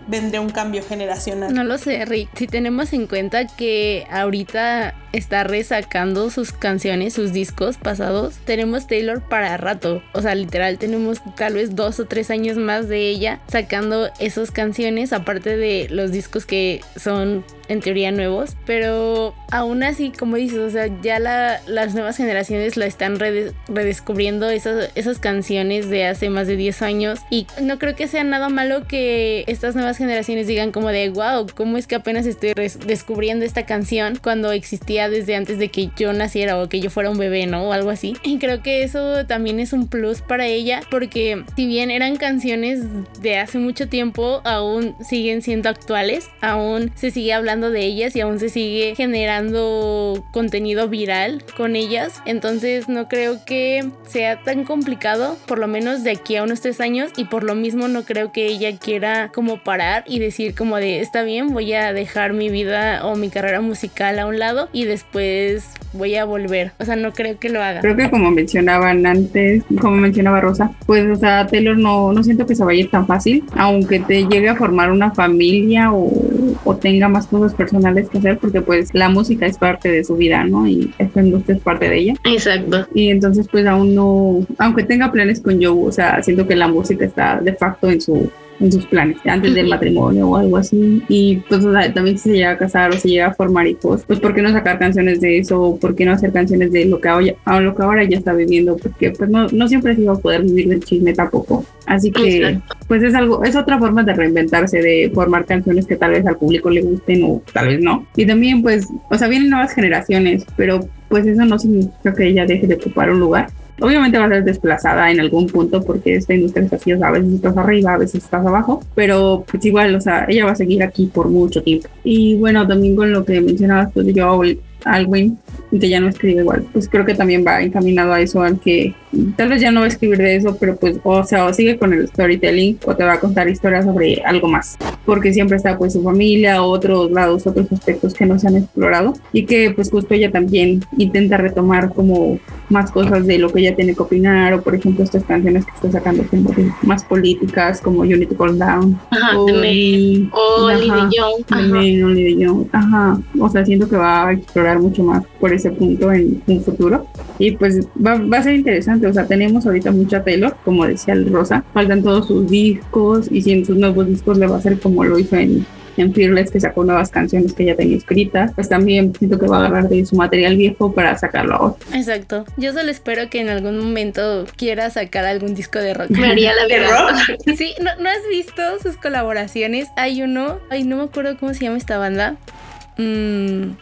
vendría un cambio generacional. No lo sé, Rick. Si tenemos en cuenta que ahorita está resacando sus canciones, sus discos pasados, tenemos Taylor para rato. O sea, literal, tenemos tal vez dos o tres años más de ella sacando esas canciones, aparte de los discos que son en teoría nuevos, pero aún así, como dices, o sea, ya las nuevas generaciones la están redescubriendo esas, esas canciones de hace más de 10 años y no creo que sea nada malo que estas nuevas generaciones digan como de, wow, ¿cómo es que apenas estoy descubriendo esta canción cuando existía desde antes de que yo naciera o que yo fuera un bebé, ¿no? O algo así. Y creo que eso también es un plus para ella porque si bien eran canciones de hace mucho tiempo, aún siguen siendo actuales, aún se sigue hablando de ellas y aún se sigue generando contenido viral con ellas. Entonces no creo que sea tan complicado, por lo menos de aquí a unos tres años y por lo mismo no creo que ella quiera como parar y decir como de está bien, voy a dejar mi vida o mi carrera musical a un lado y de después voy a volver. O sea, no creo que lo haga. Creo que como mencionaban antes, como mencionaba Rosa, pues, o sea, Taylor no, no siento que se vaya tan fácil, aunque te llegue a formar una familia o, o, tenga más cosas personales que hacer, porque pues la música es parte de su vida, ¿no? Y esta industria es parte de ella. Exacto. Y entonces pues aún no, aunque tenga planes con Joe, o sea, siento que la música está de facto en su en sus planes antes del matrimonio o algo así. Y pues también si se llega a casar o se llega a formar hijos, pues ¿por qué no sacar canciones de eso? ¿Por qué no hacer canciones de lo que ahora, lo que ahora ya está viviendo? Porque pues no, no siempre se iba a poder vivir del chisme tampoco. Así que pues es algo, es otra forma de reinventarse, de formar canciones que tal vez al público le gusten o tal vez no. Y también pues, o sea, vienen nuevas generaciones, pero pues eso no significa que ella deje de ocupar un lugar Obviamente va a ser desplazada en algún punto porque esta industria es así, a veces estás arriba, a veces estás abajo, pero pues igual, o sea, ella va a seguir aquí por mucho tiempo. Y bueno, también con lo que mencionabas pues yo, Alwin, que ya no escribe igual, pues creo que también va encaminado a eso, al que tal vez ya no va a escribir de eso, pero pues, o sea, o sigue con el storytelling o te va a contar historias sobre algo más, porque siempre está pues su familia, otros lados, otros aspectos que no se han explorado y que pues justo ella también intenta retomar como más cosas de lo que ella tiene que opinar o por ejemplo estas canciones que está sacando como más políticas como Unity Call Down o, Only the Young ajá, o sea, siento que va a explorar mucho más por ese punto en un futuro y pues va, va a ser interesante o sea, tenemos ahorita mucha Taylor, como decía el Rosa, faltan todos sus discos y si en sus nuevos discos le va a hacer como lo hizo en, en Fearless, que sacó nuevas canciones que ya tenía escritas, pues también siento que va a agarrar de su material viejo para sacarlo ahora. Exacto. Yo solo espero que en algún momento quiera sacar algún disco de rock. Me haría la [laughs] ¿De rock? Sí, ¿no, ¿no has visto sus colaboraciones? Hay uno, ay, no me acuerdo cómo se llama esta banda. Mmm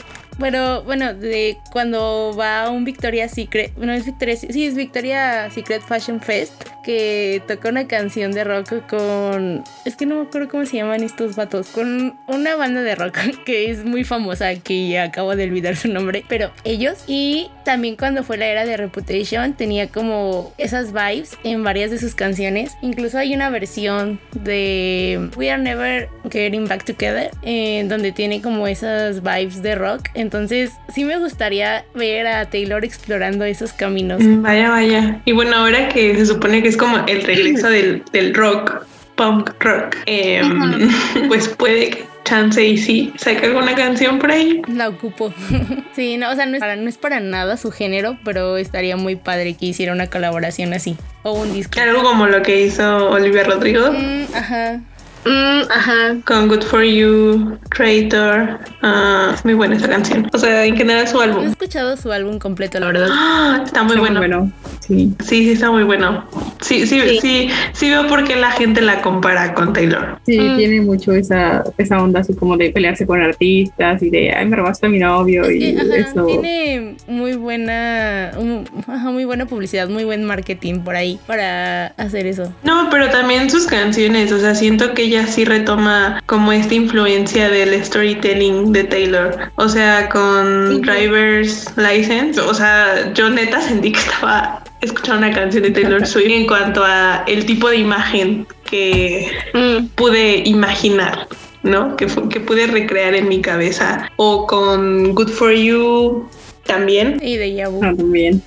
pero bueno, de cuando va a un Victoria's Secret, no es Victoria's, sí es Victoria's Secret Fashion Fest, que toca una canción de rock con, es que no me acuerdo cómo se llaman estos vatos, con una banda de rock [laughs] que es muy famosa, que acabo de olvidar su nombre, pero ellos y también cuando fue la era de Reputation tenía como esas vibes en varias de sus canciones, incluso hay una versión de We Are Never Getting Back Together, en donde tiene como esas vibes de rock entonces, sí me gustaría ver a Taylor explorando esos caminos. Mm, vaya, vaya. Y bueno, ahora que se supone que es como el regreso del, rock, punk rock, em, [laughs] pues puede que chance y sí saque alguna canción por ahí. La ocupo. [laughs] sí, no, o sea, no es, para, no es para nada su género, pero estaría muy padre que hiciera una colaboración así. O un disco. Algo como lo que hizo Olivia Rodrigo. Mm, ajá. Mm, ajá. Con Good For You, Creator. Uh, muy buena esa canción. O sea, en general su álbum. No escuchado su álbum completo, la verdad. Ah, está muy Está bueno. Sí. Sí, sí, está muy bueno. Sí, sí, sí, Sí. sí, veo por qué la gente la compara con Taylor. Sí, Mm. tiene mucho esa, esa onda así como de pelearse con artistas y de, ay, me robaste a mi novio Es y que, ajá, eso. tiene muy buena, un- ajá, muy buena publicidad, muy buen marketing por ahí para hacer eso. No, pero también sus canciones, o sea, siento que ella sí retoma como esta influencia del storytelling de Taylor. O sea, con Sí. Driver's License, o sea, yo neta sentí que estaba escuchando una canción de Taylor [laughs] Swift en cuanto a el tipo de imagen que Mm, pude imaginar. ¿no? Que, que pude recrear en mi cabeza. O con Good For You también. Y de Yabu. También.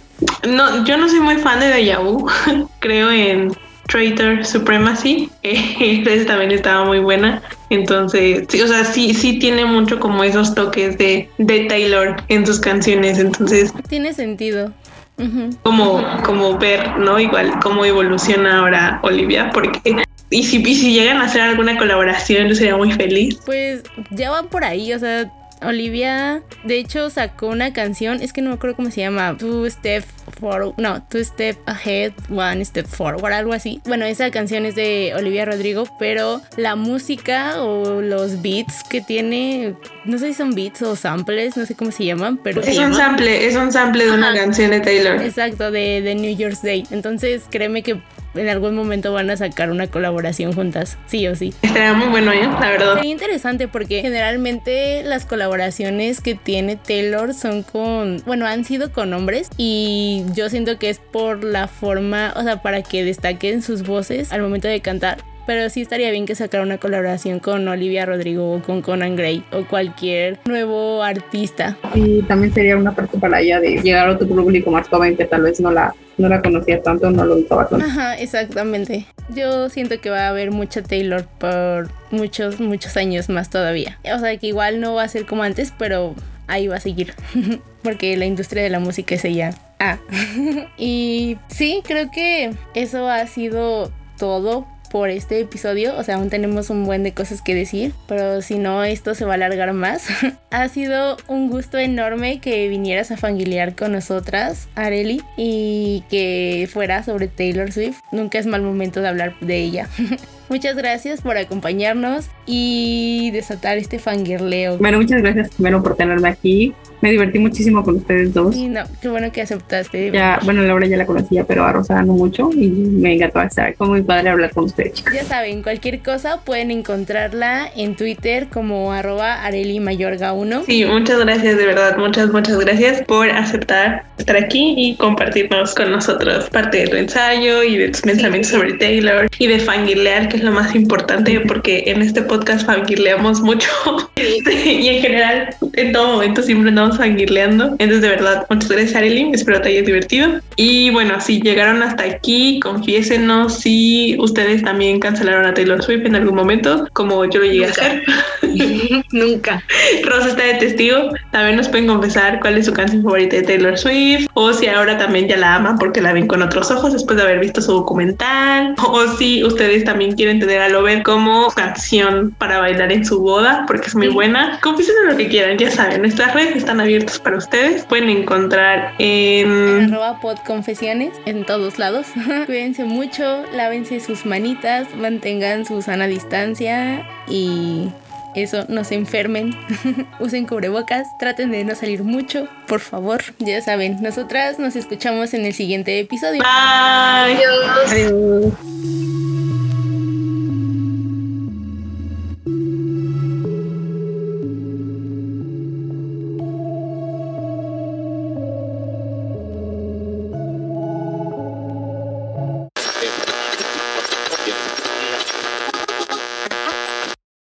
No, yo no soy muy fan de Deja. [laughs] Creo en Traitor Supremacy. [laughs] Esa también estaba muy buena. Entonces, sí, o sea, sí, sí tiene mucho como esos toques de, de Taylor en sus canciones. Entonces, Tiene sentido. Como, como ver, ¿no? Igual cómo evoluciona ahora Olivia, porque y si, y si llegan a hacer alguna colaboración, yo sería muy feliz. Pues ya van por ahí, o sea, Olivia, de hecho, sacó una canción, es que no me acuerdo cómo se llama, Two Step Forward, no, Two Step Ahead, One Step Forward, algo así. Bueno, esa canción es de Olivia Rodrigo, pero la música o los beats que tiene, no sé si son beats o samples, no sé cómo se llaman, pero... Es un sample, es un sample de una canción de Taylor. Exacto, de, de New Year's Day. Entonces, créeme que en algún momento van a sacar una colaboración juntas, sí o sí. Estaría muy bueno, ¿eh? La verdad. Sería interesante porque generalmente las colaboraciones que tiene Taylor son con, bueno, han sido con hombres y yo siento que es por la forma, o sea, para que destaquen sus voces al momento de cantar. Pero sí estaría bien que sacara una colaboración con Olivia Rodrigo o con Conan Gray o cualquier nuevo artista. Y también sería una parte para ella de llegar a otro público más joven que tal vez no la, no la conocía tanto, no lo ubicaba tanto. Ajá, exactamente. Yo siento que va a haber mucha Taylor por muchos, muchos años más todavía. O sea, que igual no va a ser como antes, pero ahí va a seguir. [laughs] Porque la industria de la música es ella. Ah. [laughs] y sí, creo que eso ha sido todo por este episodio. O sea, aún tenemos un buen de cosas que decir, pero si no, esto se va a alargar más. [laughs] ha sido un gusto enorme que vinieras a fanguilear con nosotras, Areli, y que fuera sobre Taylor Swift. Nunca es mal momento de hablar de ella. [laughs] Muchas gracias por acompañarnos y desatar este fangirleo. Bueno, muchas gracias primero por tenerme aquí. Me divertí muchísimo con ustedes dos. Y no, qué bueno que aceptaste. Ya, bueno, Laura ya la conocía, pero a Rosa no mucho y me encantó estar. Fue muy padre hablar con ustedes, chicas. Ya saben, cualquier cosa pueden encontrarla en Twitter como arroba arelimayorga1. Sí, muchas gracias, de verdad, muchas, muchas gracias por aceptar estar aquí y compartirnos con nosotros parte de tu ensayo y de tus pensamientos sobre Taylor y de fangirlear, que es lo más importante, porque en este podcast fangirleamos mucho [laughs] y en general en todo momento siempre andamos fangirleando. Entonces, de verdad, muchas gracias, Arely, espero te hayas divertido. Y bueno, si llegaron hasta aquí, confiésenos si ustedes también cancelaron a Taylor Swift en algún momento, como yo lo llegué a hacer. [laughs] Nunca. Rosa está de testigo. También nos pueden confesar cuál es su canción favorita de Taylor Swift. O si ahora también ya la aman porque la ven con otros ojos después de haber visto su documental. O si ustedes también quieren tener a Lover como canción para bailar en su boda porque es muy buena. Confiesen lo que quieran, ya saben. Nuestras redes están abiertas para ustedes. Pueden encontrar En en. arroba podconfesiones en todos lados. [laughs] Cuídense mucho, lávense sus manitas, mantengan su sana distancia y eso, no se enfermen. [laughs] Usen cubrebocas, traten de no salir mucho, por favor. Ya saben, nosotras nos escuchamos en el siguiente episodio. Bye. Adiós. Adiós.